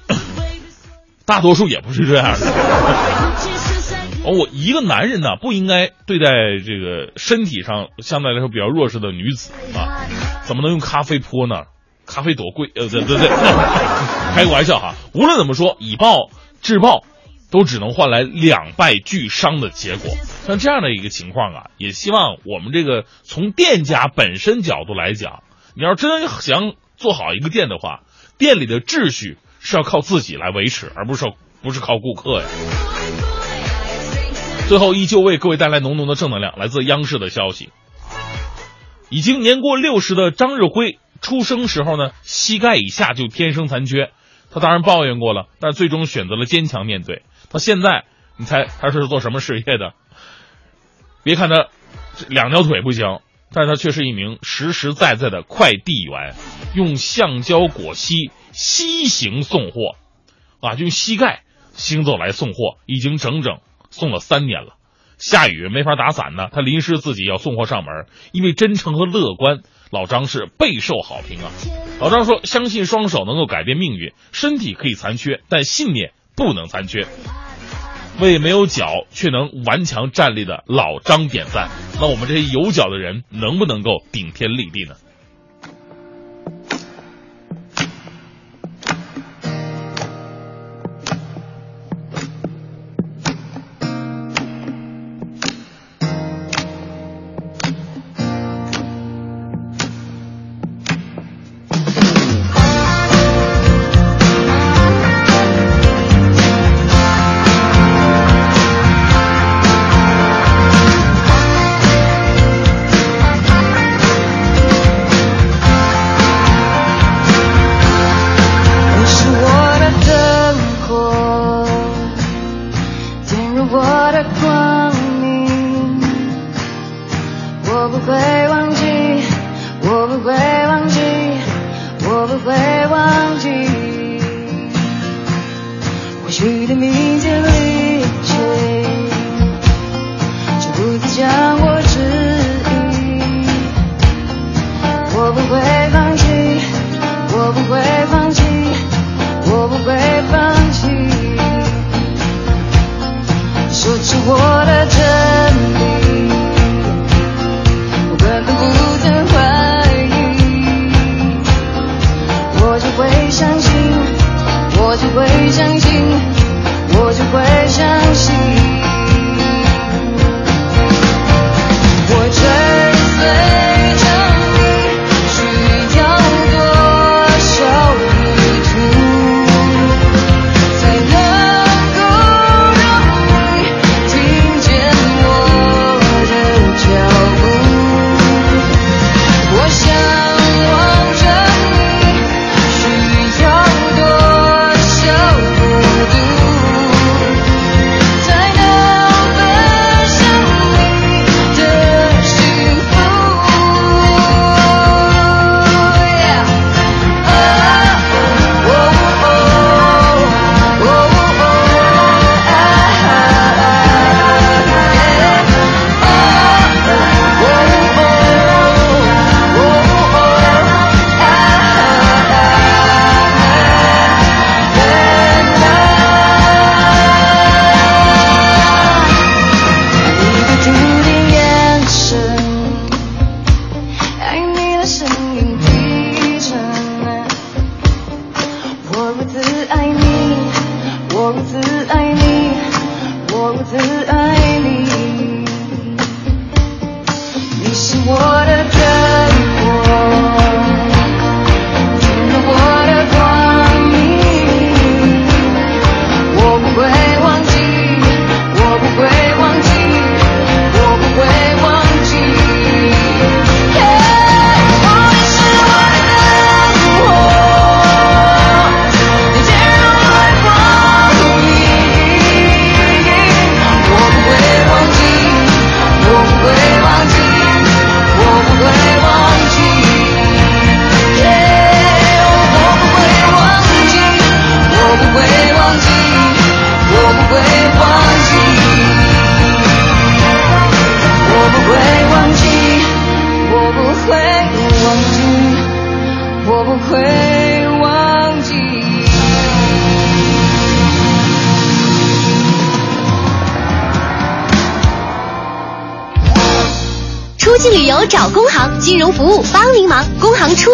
大多数也不是这样的。哦，我一个男人呢，不应该对待这个身体上相对来说比较弱势的女子啊，怎么能用咖啡泼呢？咖啡多贵？呃，对对对，开个玩笑哈。无论怎么说，以暴制暴。都只能换来两败俱伤的结果。像这样的一个情况啊，也希望我们这个从店家本身角度来讲，你要真想做好一个店的话，店里的秩序是要靠自己来维持，而不是不是靠顾客呀。最后，依旧为各位带来浓浓的正能量。来自央视的消息，已经年过六十的张日辉，出生时候呢，膝盖以下就天生残缺。他当然抱怨过了，但最终选择了坚强面对。到现在，你猜他是做什么事业的？别看他两条腿不行，但是他却是一名实实在在的快递员，用橡胶裹膝膝行送货，啊，用膝盖行走来送货，已经整整送了三年了。下雨没法打伞呢，他临时自己要送货上门，因为真诚和乐观，老张是备受好评啊。老张说：“相信双手能够改变命运，身体可以残缺，但信念不能残缺。”为没有脚却能顽强站立的老张点赞。那我们这些有脚的人能不能够顶天立地呢？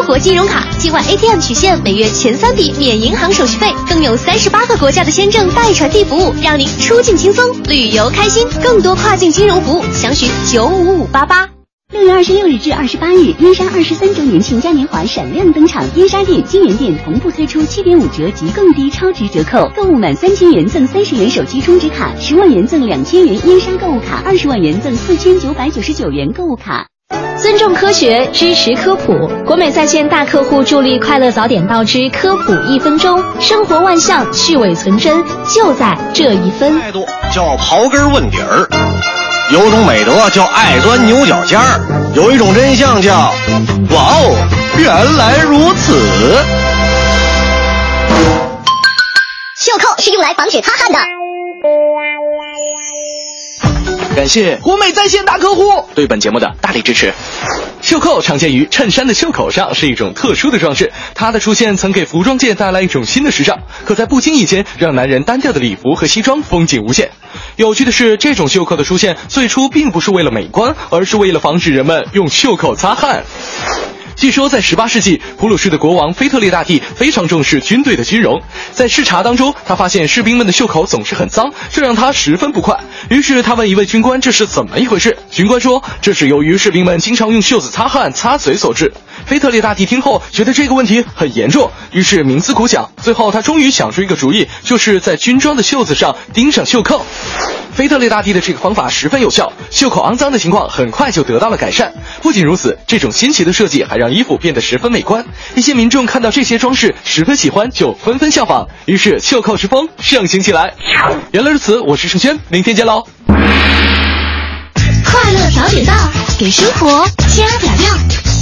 国金融卡，境外 ATM 取现每月前三笔免银行手续费，更有三十八个国家的签证代传递服务，让您出境轻松，旅游开心。更多跨境金融服务，详询九五五八八。六月二十六日至二十八日，燕莎二十三周年庆嘉年华闪亮登场，燕莎店、金源店同步推出七点五折及更低超值折扣，购物满三千元赠三十元手机充值卡，十万元赠两千元燕莎购物卡，二十万元赠四千九百九十九元购物卡。尊重科学，支持科普。国美在线大客户助力快乐早点到之科普一分钟，生活万象，去伪存真，就在这一分。态度叫刨根问底儿，有种美德叫爱钻牛角尖儿，有一种真相叫哇哦，原来如此。袖扣是用来防止擦汗的。感谢国美在线大客户对本节目的大力支持。袖扣常见于衬衫的袖口上，是一种特殊的装饰。它的出现曾给服装界带来一种新的时尚，可在不经意间让男人单调的礼服和西装风景无限。有趣的是，这种袖扣的出现最初并不是为了美观，而是为了防止人们用袖口擦汗。据说，在18世纪，普鲁士的国王腓特烈大帝非常重视军队的军容。在视察当中，他发现士兵们的袖口总是很脏，这让他十分不快。于是他问一位军官：“这是怎么一回事？”军官说：“这是由于士兵们经常用袖子擦汗、擦嘴所致。”腓特烈大帝听后觉得这个问题很严重，于是冥思苦想，最后他终于想出一个主意，就是在军装的袖子上钉上袖扣。菲特烈大帝的这个方法十分有效，袖口肮脏的情况很快就得到了改善。不仅如此，这种新奇的设计还让衣服变得十分美观。一些民众看到这些装饰十分喜欢，就纷纷效仿，于是袖扣之风盛行起来。原来如此，我是盛轩，明天见喽。快乐早点到，给生活加点料。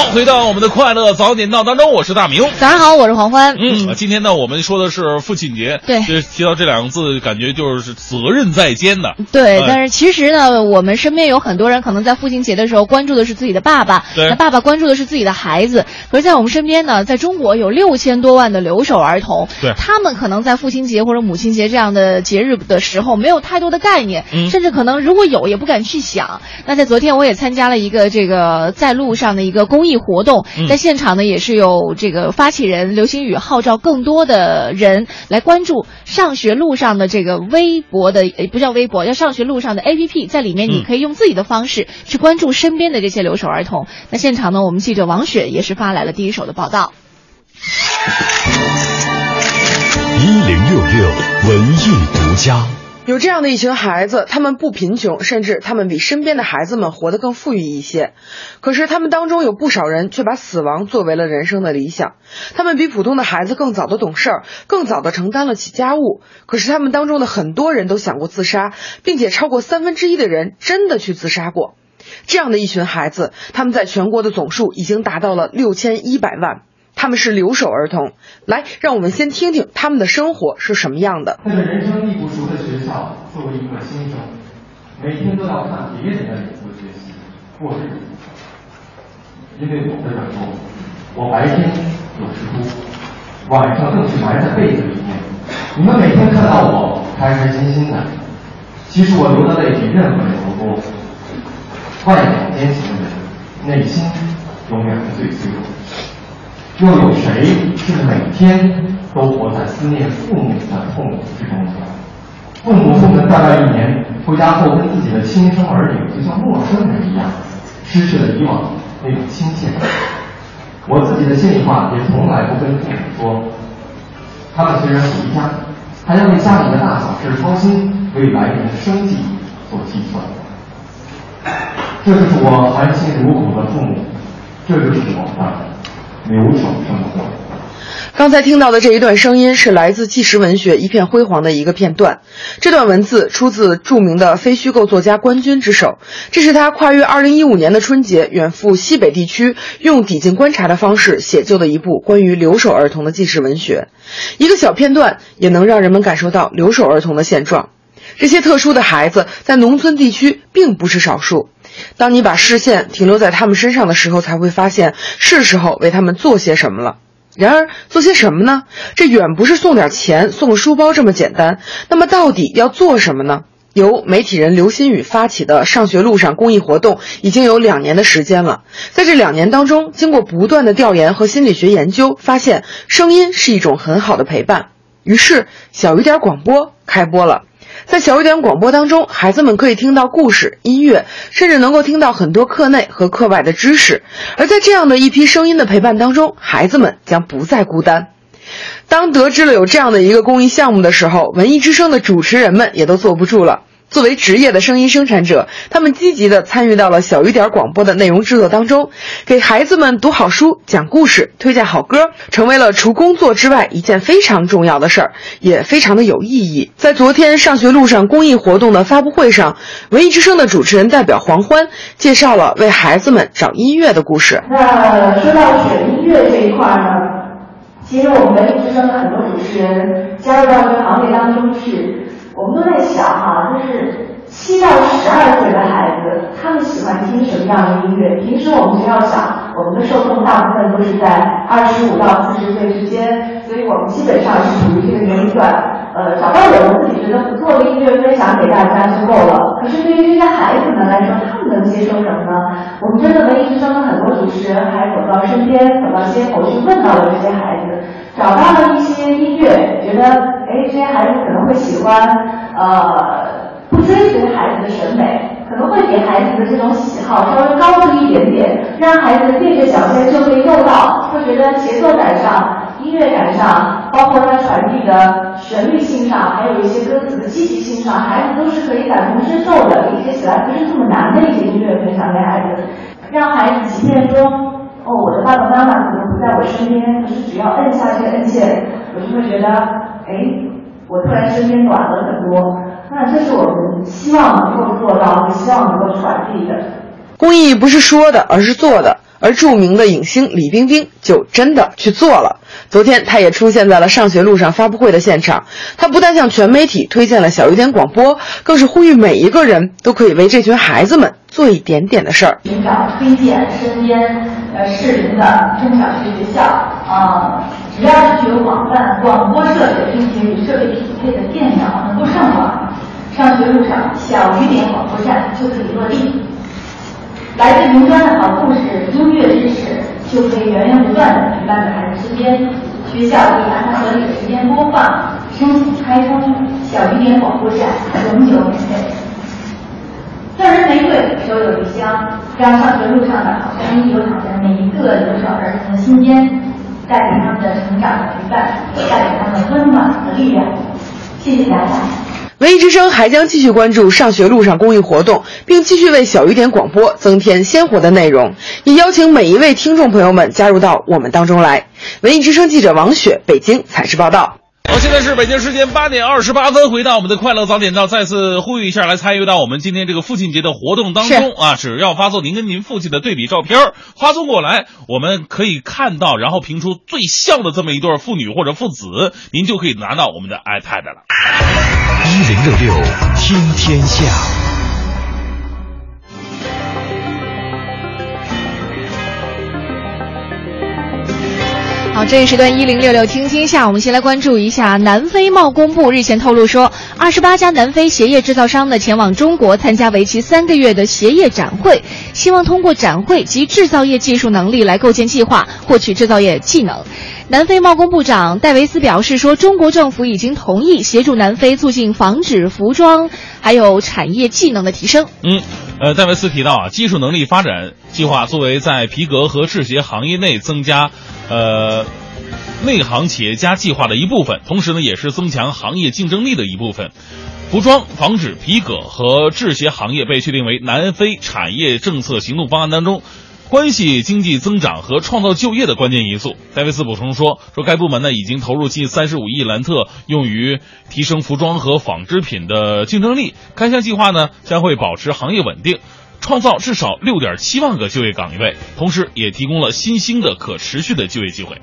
好，回到我们的快乐早点到当中，我是大明。早上好，我是黄欢。嗯，今天呢，我们说的是父亲节。对就是提到这两个字，感觉就是责任在肩的。对，哎但是其实呢，我们身边有很多人可能在父亲节的时候关注的是自己的爸爸，对那爸爸关注的是自己的孩子。可是，在我们身边呢，在中国有六千多万的留守儿童，对他们可能在父亲节或者母亲节这样的节日的时候没有太多的概念，嗯甚至可能如果有也不敢去想。那在昨天我也参加了一个这个在路上的一个公益活动，嗯在现场呢也是有这个发起人刘星宇号召更多的人来关注上学路上的这个微博的，呃不叫微博，叫上学路上的 APP，在里面你嗯可以用自己的方式去关注身边的这些留守儿童。那现场呢，我们记者王雪也是发来了第一手的报道。一零六六文艺独家。有这样的一群孩子，他们不贫穷，甚至他们比身边的孩子们活得更富裕一些。可是他们当中有不少人却把死亡作为了人生的理想。他们比普通的孩子更早的懂事儿，更早的承担了起家务。可是他们当中的很多人都想过自杀，并且超过三分之一的人真的去自杀过。这样的一群孩子，他们在全国的总数已经达到了六千一百万。他们是留守儿童。来，让我们先听听他们的生活是什么样的。在人生地不熟的学校，作为一个新生，每天都要看别人的脸色学习过日子。因为我的软弱，我白天有时哭，晚上更是埋在被子里面。你们每天看到我开开心心的，其实我流的泪比任何人都多。外表坚强的人，内心永远是最脆弱的。又有谁是每天都活在思念父母的痛苦之中呢？父母出门大概一年，回家后跟自己的亲生儿女就像陌生人一样，失去了以往那种亲切感。我自己的心里话也从来不跟父母说，他们虽然回家，还要为家里的大小事操心，为来年的生计做计算。这就是我含辛茹苦的父母，这就是我的刚才听到的这一段声音是来自纪实文学《一片辉煌》的一个片段。这段文字出自著名的非虚构作家关军之手，这是他跨越2015年的春节，远赴西北地区，用抵近观察的方式写就的一部关于留守儿童的纪实文学。一个小片段也能让人们感受到留守儿童的现状。这些特殊的孩子在农村地区并不是少数。当你把视线停留在他们身上的时候，才会发现是时候为他们做些什么了。然而，做些什么呢？这远不是送点钱、送个书包这么简单。那么，到底要做什么呢？由媒体人刘新宇发起的上学路上公益活动已经有两年的时间了。在这两年当中，经过不断的调研和心理学研究，发现声音是一种很好的陪伴。于是，小雨点广播开播了。在小雨点广播当中，孩子们可以听到故事、音乐，甚至能够听到很多课内和课外的知识。而在这样的一批声音的陪伴当中，孩子们将不再孤单。当得知了有这样的一个公益项目的时候，文艺之声的主持人们也都坐不住了。作为职业的声音生产者，他们积极地参与到了小雨点广播的内容制作当中，给孩子们读好书、讲故事、推荐好歌，成为了除工作之外一件非常重要的事儿，也非常的有意义。在昨天上学路上公益活动的发布会上，文艺之声的主持人代表黄欢介绍了为孩子们找音乐的故事。那说到选音乐这一块呢，其实我们文艺之声的很多主持人加入到这个行业当中去，我们都在想哈、就是七到十二岁的孩子，他们喜欢听什么样的音乐？平时我们就要想，我们的受众大部分都是在二十五到四十岁之间，所以我们基本上是处于这个年龄段。呃，找到我们自己觉得不错的音乐分享给大家就够了。可是对于这些孩子们来说，他们能接受什么呢？我们真的文艺之声的很多主持人还走到身边，走到街头去问到了这些孩子，找到了一些音乐，觉得哎，这些孩子可能会喜欢，呃，不追随孩子的审美，可能会给孩子的这种喜好稍微高出一点点，让孩子蹩着脚尖就被诱到，会觉得节奏感上、音乐感上，包括它传递的旋律性上，还有一些歌词的积极性上，孩子都是可以感同身受的，理解起来不是这么难的一些音乐分享给孩子，让孩子即便说。哦，我的爸爸妈妈可能不在我身边，可是只要摁下这个摁键，我就会觉得，哎，我突然身边暖了很多。那这是我们希望能够做到，也希望能够传递的。公益不是说的，而是做的。而著名的影星李冰冰就真的去做了。昨天，她也出现在了上学路上发布会的现场。她不但向全媒体推荐了小雨点广播，更是呼吁每一个人都可以为这群孩子们做一点点的事儿。寻找推荐身边呃适龄的中小学学校啊、只要是具有广泛广播设备，并且与设备匹配的电脑能够上网，上学路上小雨点广播站就可以落地。来自云端的好故事、音乐知识，就可以源源不断的陪伴在孩子身边。学校可以按照合理的时间播放，申请开通小雨点广播站，永久免费。赠人玫瑰，手有余香，让上学路上的好声音流淌在每一个留守儿童的心间，带给他们的成长和陪伴，带给他们温暖和力量。谢谢大家。文艺之声还将继续关注上学路上公益活动，并继续为小雨点广播增添鲜活的内容，也邀请每一位听众朋友们加入到我们当中来。文艺之声记者王雪，北京采制报道。好，现在是北京时间八点二十八分，回到我们的快乐早点到，再次呼吁一下，来参与到我们今天这个父亲节的活动当中啊！只要发送您跟您父亲的对比照片儿发送过来，我们可以看到，然后评出最像的这么一对父女或者父子，您就可以拿到我们的 iPad 了。一零六六听天下。好，这一时段一零六六听天下，我们先来关注一下南非贸工部日前透露说，二十八家南非鞋业制造商呢前往中国参加为期三个月的鞋业展会，希望通过展会及制造业技术能力来构建计划，获取制造业技能。南非贸工部长戴维斯表示说，中国政府已经同意协助南非促进防止、服装还有产业技能的提升。嗯，呃，戴维斯提到啊，技术能力发展计划作为在皮革和制鞋行业内增加，呃。内行企业家计划的一部分，同时呢，也是增强行业竞争力的一部分。服装、纺织、皮革和制鞋行业被确定为南非产业政策行动方案当中关系经济增长和创造就业的关键因素。戴维斯补充说，说该部门呢已经投入近三十五亿兰特，用于提升服装和纺织品的竞争力。该项计划呢将会保持行业稳定。创造至少六点七万个就业岗位，同时也提供了新兴的可持续的就业机会。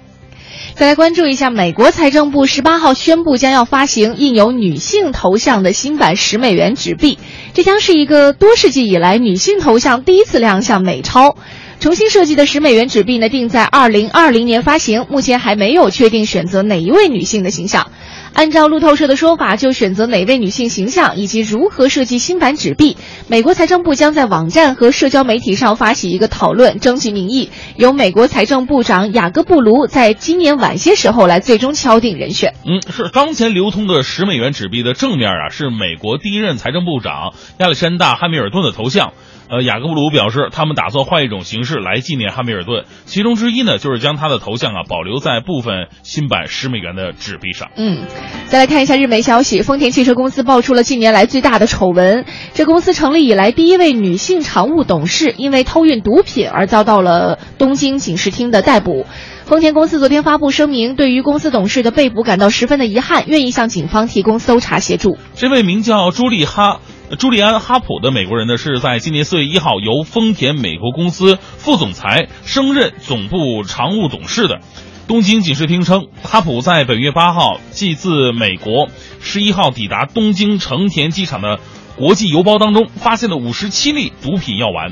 再来关注一下，美国财政部十八号宣布将要发行印有女性头像的新版十美元纸币，这将是一个多世纪以来女性头像第一次亮相美钞。重新设计的十美元纸币呢，定在二零二零年发行，目前还没有确定选择哪一位女性的形象。按照路透社的说法，就选择哪位女性形象以及如何设计新版纸币，美国财政部将在网站和社交媒体上发起一个讨论，征集民意，由美国财政部长雅各布卢在今年晚些时候来最终敲定人选。嗯，是当前流通的十美元纸币的正面啊，是美国第一任财政部长亚历山大·汉密尔顿的头像。呃，雅各布鲁表示，他们打算换一种形式来纪念汉密尔顿，其中之一呢，就是将他的头像啊保留在部分新版十美元的纸币上。嗯，再来看一下日媒消息，丰田汽车公司爆出了近年来最大的丑闻。这公司成立以来第一位女性常务董事，因为偷运毒品而遭到了东京警视厅的逮捕。丰田公司昨天发布声明，对于公司董事的被捕感到十分的遗憾，愿意向警方提供搜查协助。这位名叫朱莉哈。朱利安·哈普的美国人呢，是在今年四月一号由丰田美国公司副总裁升任总部常务董事的。东京警视厅称，哈普在本月八号即自美国十一号抵达东京成田机场的国际邮包当中，发现了五十七粒毒品药丸。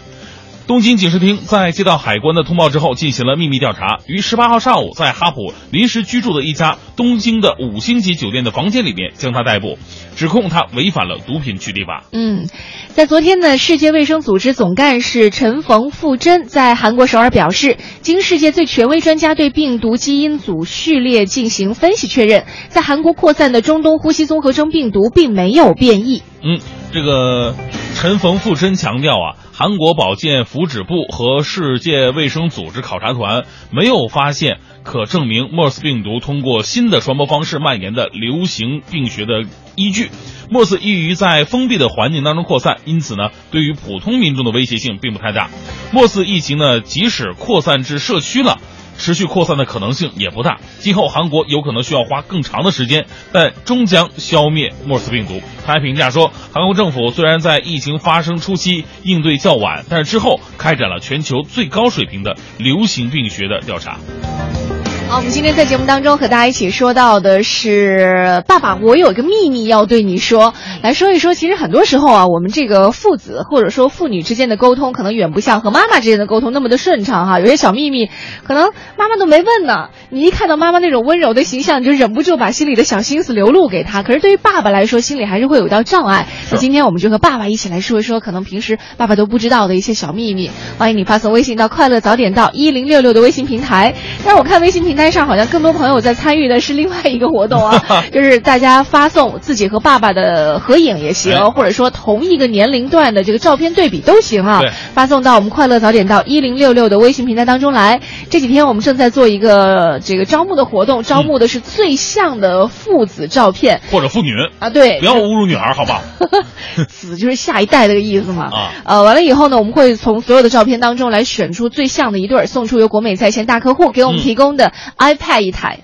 东京警视厅在接到海关的通报之后，进行了秘密调查，于十八号上午在哈普临时居住的一家东京的五星级酒店的房间里面将他逮捕，指控他违反了毒品取缔法。嗯，在昨天呢，世界卫生组织总干事陈冯富珍在韩国首尔表示，经世界最权威专家对病毒基因组序列进行分析确认，在韩国扩散的中东呼吸综合征病毒并没有变异。嗯，这个陈冯富珍强调啊。韩国保健福祉部和世界卫生组织考察团没有发现可证明 MERS 病毒通过新的传播方式蔓延的流行病学的依据。MERS 易于在封闭的环境当中扩散，因此呢，对于普通民众的威胁性并不太大。MERS 疫情呢，即使扩散至社区了，持续扩散的可能性也不大。今后韩国有可能需要花更长的时间，但终将消灭莫斯病毒。他还评价说，韩国政府虽然在疫情发生初期应对较晚，但是之后开展了全球最高水平的流行病学的调查。好，我们今天在节目当中和大家一起说到的是，爸爸，我有一个秘密要对你说，来说一说。其实很多时候啊，我们这个父子或者说父女之间的沟通，可能远不像和妈妈之间的沟通那么的顺畅哈。有些小秘密，可能妈妈都没问呢，你一看到妈妈那种温柔的形象，你就忍不住把心里的小心思流露给她。可是对于爸爸来说，心里还是会有一道障碍。那今天我们就和爸爸一起来说一说，可能平时爸爸都不知道的一些小秘密。欢迎你发送微信到“快乐早点到一零六六”的微信平台。但是我看微信平台上好像更多朋友在参与的是另外一个活动啊，就是大家发送自己和爸爸的合影也行，哎或者说同一个年龄段的这个照片对比都行啊对。发送到我们快乐早点到一零六六的微信平台当中来。这几天我们正在做一个这个招募的活动，招募的是最像的父子照片。或者父女啊，对，不要侮辱女孩，好吧？子就是下一代的个意思嘛。啊，呃，完了以后呢，我们会从所有的照片当中来选出最像的一对，送出由国美在线大客户给我们嗯提供的 iPad 一台。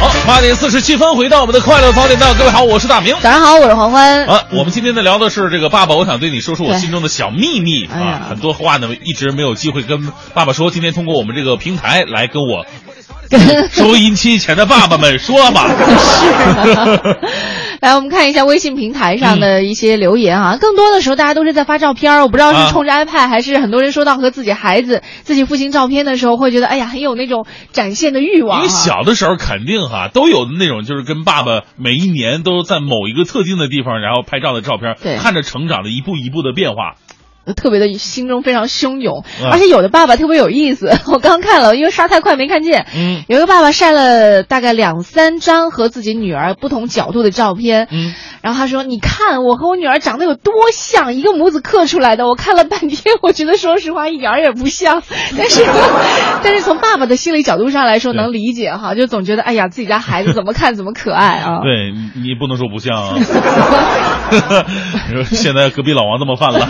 好，八点四十七分，回到我们的快乐早点到，各位好，我是大明。早上好，我是黄欢。啊，我们今天呢聊的是这个爸爸，我想对你说说我心中的小秘密啊，很多话呢一直没有机会跟爸爸说，今天通过我们这个平台来跟我收音机前的爸爸们说吧。来，我们看一下微信平台上的一些留言啊。更多的时候，大家都是在发照片儿，我不知道啊是冲着 iPad，、还是很多人说到和自己孩子、自己父亲照片的时候，会觉得哎呀，很有那种展现的欲望、啊。因为小的时候肯定哈都有那种，就是跟爸爸每一年都在某一个特定的地方，然后拍照的照片，对看着成长的一步一步的变化。特别的心中非常汹涌，啊而且有的爸爸特别有意思。我刚看了，因为刷太快没看见。嗯，有一个爸爸晒了大概两三张和自己女儿不同角度的照片。嗯，然后他说：“你看我和我女儿长得有多像，一个模子刻出来的。我看了半天，我觉得说实话一点儿也不像。但是，但是从爸爸的心理角度上来说，能理解哈，就总觉得哎呀，自己家孩子怎么看怎么可爱啊。对你你不能说不像啊。你说现在隔壁老王这么犯了。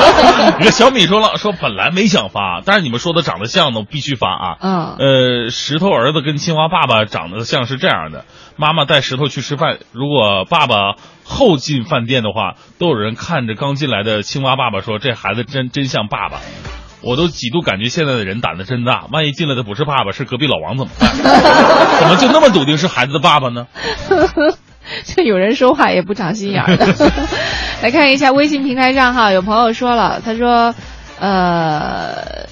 你看小米说了，说本来没想发，但是你们说的长得像呢，我必须发啊。嗯呃，石头儿子跟青蛙爸爸长得像是这样的，妈妈带石头去吃饭，如果爸爸后进饭店的话，都有人看着刚进来的青蛙爸爸说：“这孩子真真像爸爸。”我都几度感觉现在的人胆子真大，万一进来的不是爸爸，是隔壁老王怎么办？怎么就那么笃定是孩子的爸爸呢？这有人说话也不长心眼儿的。来看一下微信平台上哈，有朋友说了，他说，呃。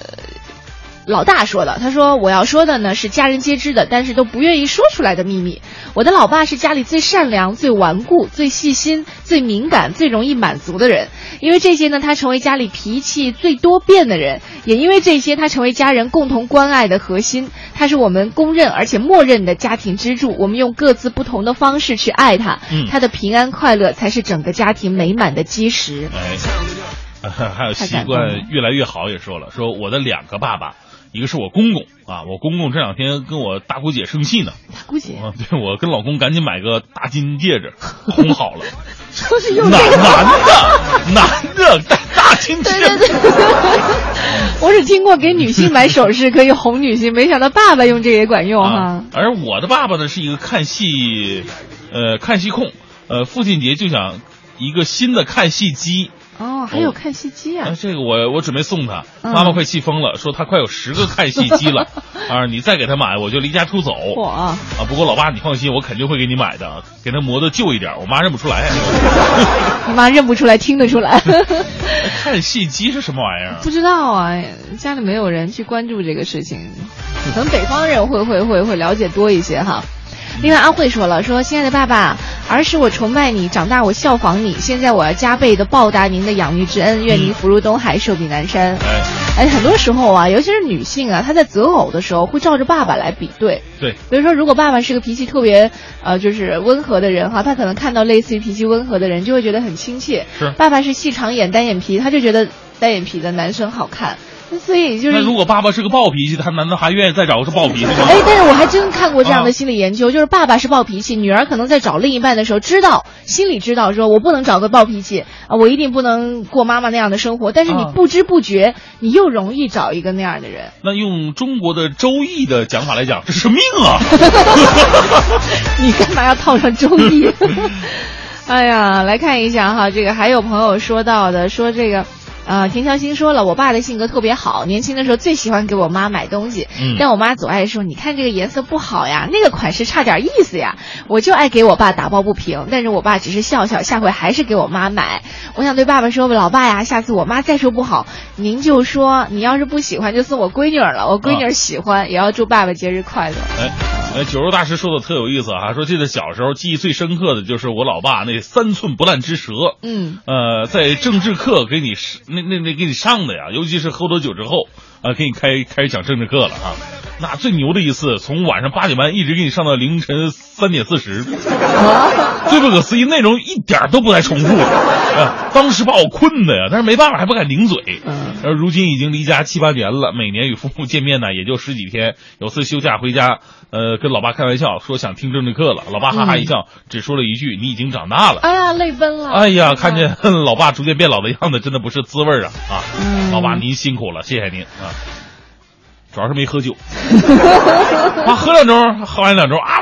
老大说的，他说我要说的呢是家人皆知的，但是都不愿意说出来的秘密。我的老爸是家里最善良、最顽固、最细心、最敏感、最容易满足的人。因为这些呢，他成为家里脾气最多变的人，也因为这些，他成为家人共同关爱的核心。他是我们公认而且默认的家庭支柱。我们用各自不同的方式去爱他，嗯他的平安快乐才是整个家庭美满的基石。哎，还有习惯越来越好，也说了，说我的两个爸爸，一个是我公公啊，我公公这两天跟我大姑姐生气呢，大姑姐，啊，对我跟老公赶紧买个大金戒指，哄好了。就是用男这个男的男的戴大金戒指，我只听过给女性买首饰可以哄女性，没想到爸爸用这个也管用哈。啊。而我的爸爸呢是一个看戏，呃，看戏控，呃，父亲节就想一个新的看戏机。哦，还有看戏机啊啊，！这个我我准备送他，嗯妈妈快气疯了，说他快有十个看戏机了，啊，你再给他买，我就离家出走。嚯啊，不过老爸你放心，我肯定会给你买的，给他磨的旧一点，我妈认不出来。你 妈认不出来，听得出来。看戏机是什么玩意儿啊？不知道啊，家里没有人去关注这个事情，可能北方人会会会会了解多一些哈。另外，阿慧说了，说亲爱的爸爸，儿时我崇拜你，长大我效仿你，现在我要加倍的报答您的养育之恩，愿您福如东海，寿比南山。哎，很多时候啊，尤其是女性啊，她在择偶的时候会照着爸爸来比对。对，比如说，如果爸爸是个脾气特别呃，就是温和的人哈，他可能看到类似于脾气温和的人，就会觉得很亲切。是爸爸是细长眼单眼皮，他就觉得单眼皮的男生好看。所以就是那如果爸爸是个暴脾气，他难道还愿意再找个是暴脾气吗？哎，但是我还真看过这样啊的心理研究，就是爸爸是暴脾气，女儿可能在找另一半的时候，知道心里知道，说我不能找个暴脾气啊，我一定不能过妈妈那样的生活，但是你啊不知不觉，你又容易找一个那样的人。那用中国的《周易》的讲法来讲，这是命啊！你干嘛要套上周易？哎呀，来看一下哈，这个还有朋友说到的，说这个。呃，田乔欣说了，我爸的性格特别好，年轻的时候最喜欢给我妈买东西，嗯但我妈总爱说，你看这个颜色不好呀，那个款式差点意思呀，我就爱给我爸打抱不平，但是我爸只是笑笑，下回还是给我妈买。我想对爸爸说，老爸呀，下次我妈再说不好，您就说你要是不喜欢就送我闺女儿了，我闺女儿喜欢，也要祝爸爸节日快乐。哎，呃，酒肉大师说的特有意思啊，说记得小时候记忆最深刻的就是我老爸那三寸不烂之舌，嗯，呃，在政治课给你上那那那给你上的呀，尤其是喝多酒之后啊、给你开开始讲政治课了啊。那最牛的一次，从晚上八点半一直给你上到凌晨三点四十，最不可思议，内容一点都不带重复的。啊，当时把我困的呀，但是没办法，还不敢顶嘴。嗯，而如今已经离家七八年了，每年与父母见面呢，也就十几天。有次休假回家，呃，跟老爸开玩笑说想听政治课了，老爸哈哈一笑，只说了一句：“你已经长大了。”哎呀，泪奔了。哎呀，看见 老爸逐渐变老的样子，真的不是滋味儿啊啊！嗯老爸您辛苦了，谢谢您啊。主要是没喝酒，啊，喝两盅，喝完两盅啊，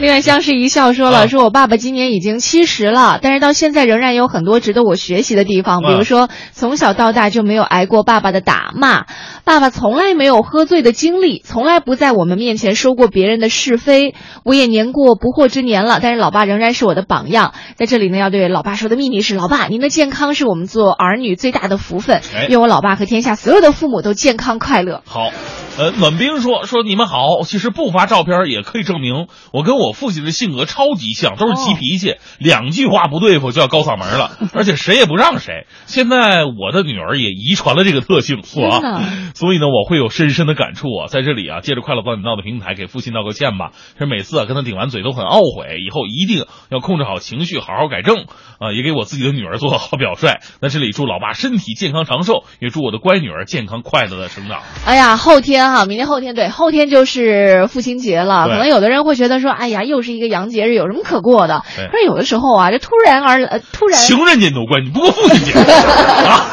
另外，相视一笑说了，啊说我爸爸今年已经七十了，但是到现在仍然有很多值得我学习的地方，比如说从小到大就没有挨过爸爸的打骂，爸爸从来没有喝醉的经历，从来不在我们面前说过别人的是非。我也年过不惑之年了，但是老爸仍然是我的榜样。在这里呢，要对老爸说的秘密是，老爸，您的健康是我们做儿女最大的福分哎，愿我老爸和天下所有的父母都健康快乐。好，呃，暖冰说说你们好，其实不发照片也可以证明我跟我父亲的性格超级像，都是急脾气，两句话不对付就要高嗓门了，而且谁也不让谁。现在我的女儿也遗传了这个特性，是吧？所以呢，我会有深深的感触啊。在这里啊，借着快乐早点到的平台给父亲道个歉吧。其实每次啊跟他顶完嘴都很懊悔，以后一定要控制好情绪，好好改正啊。也给我自己的女儿做好表率。那这里祝老爸身体健康长寿，也祝我的乖女儿健康快乐的成长。哎呀，后天哈、明天后天对，后天就是父亲节了。可能有的人会觉得说，哎呀，又是一个洋节日，有什么可过的？对可是有的时候啊，这突然而呃突然情人节你都关你不过父亲节 啊，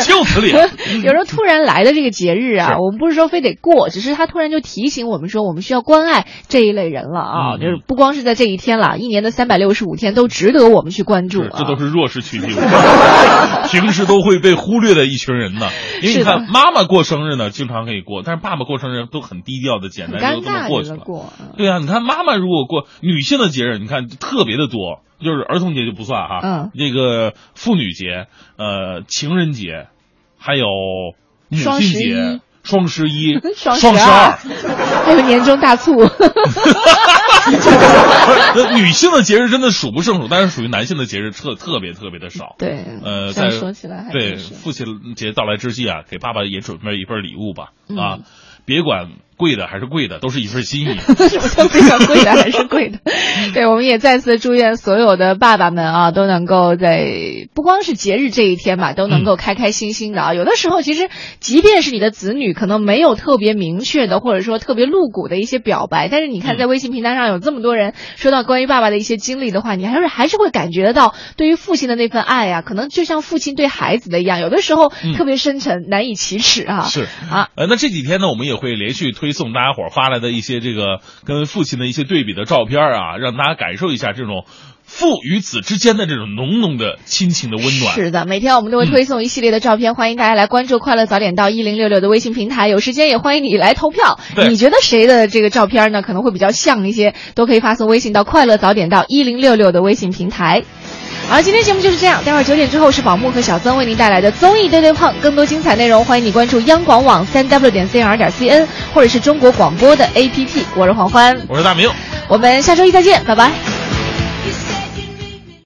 岂有此理。有时候突然来的这个节日啊，我们不是说非得过，只是他突然就提醒我们说，我们需要关爱这一类人了啊。嗯就是不光是在这一天了，一年的三百六十五天都值得我们去关注、啊。这都是弱势群体，平时都会被忽略的一群人呢。因为你看，妈妈过生日呢，经常可以过，但是爸爸过生日都很低调的、简单很尴就这么过去了。过。对啊，你看妈妈如果过女性的节日，你看特别的多，就是儿童节就不算哈，嗯，这个妇女节、呃情人节，还有母双十亲节一、双十一、双 双十二二。还有年终大促。那 女性的节日真的数不胜数，但是属于男性的节日特特别特别的少。对，呃，这样在说起来还对父亲节到来之际啊，给爸爸也准备一份礼物吧，嗯啊，别管贵的还是贵的，都是一份心意。什么叫非常贵的还是贵的？对，我们也再次祝愿所有的爸爸们啊，都能够在不光是节日这一天吧，都能够开开心心的啊。有的时候，其实即便是你的子女可能没有特别明确的，或者说特别露骨的一些表白，但是你看在微信平台上有这么多人说到关于爸爸的一些经历的话，你还是还是会感觉得到对于父亲的那份爱啊、可能就像父亲对孩子的一样，有的时候嗯特别深沉，难以启齿啊。是啊，呃，那这几天呢，我们也会连续推送大家伙儿发来的一些这个跟父亲的一些对比的照片啊，让大家感受一下这种父与子之间的这种浓浓的亲情的温暖。是的，每天我们都会推送一系列的照片，欢迎大家来关注“快乐早点到一零六六”的微信平台。有时间也欢迎你来投票。你觉得谁的这个照片呢可能会比较像一些？都可以发送微信到“快乐早点到一零六六”的微信平台。好，今天节目就是这样。待会儿九点之后是宝木和小曾为您带来的综艺对对碰，更多精彩内容欢迎你关注央广网三 w 点 cr 点 cn 或者是中国广播的 APP。我是黄欢，我是大明。我们下周一再见，拜拜。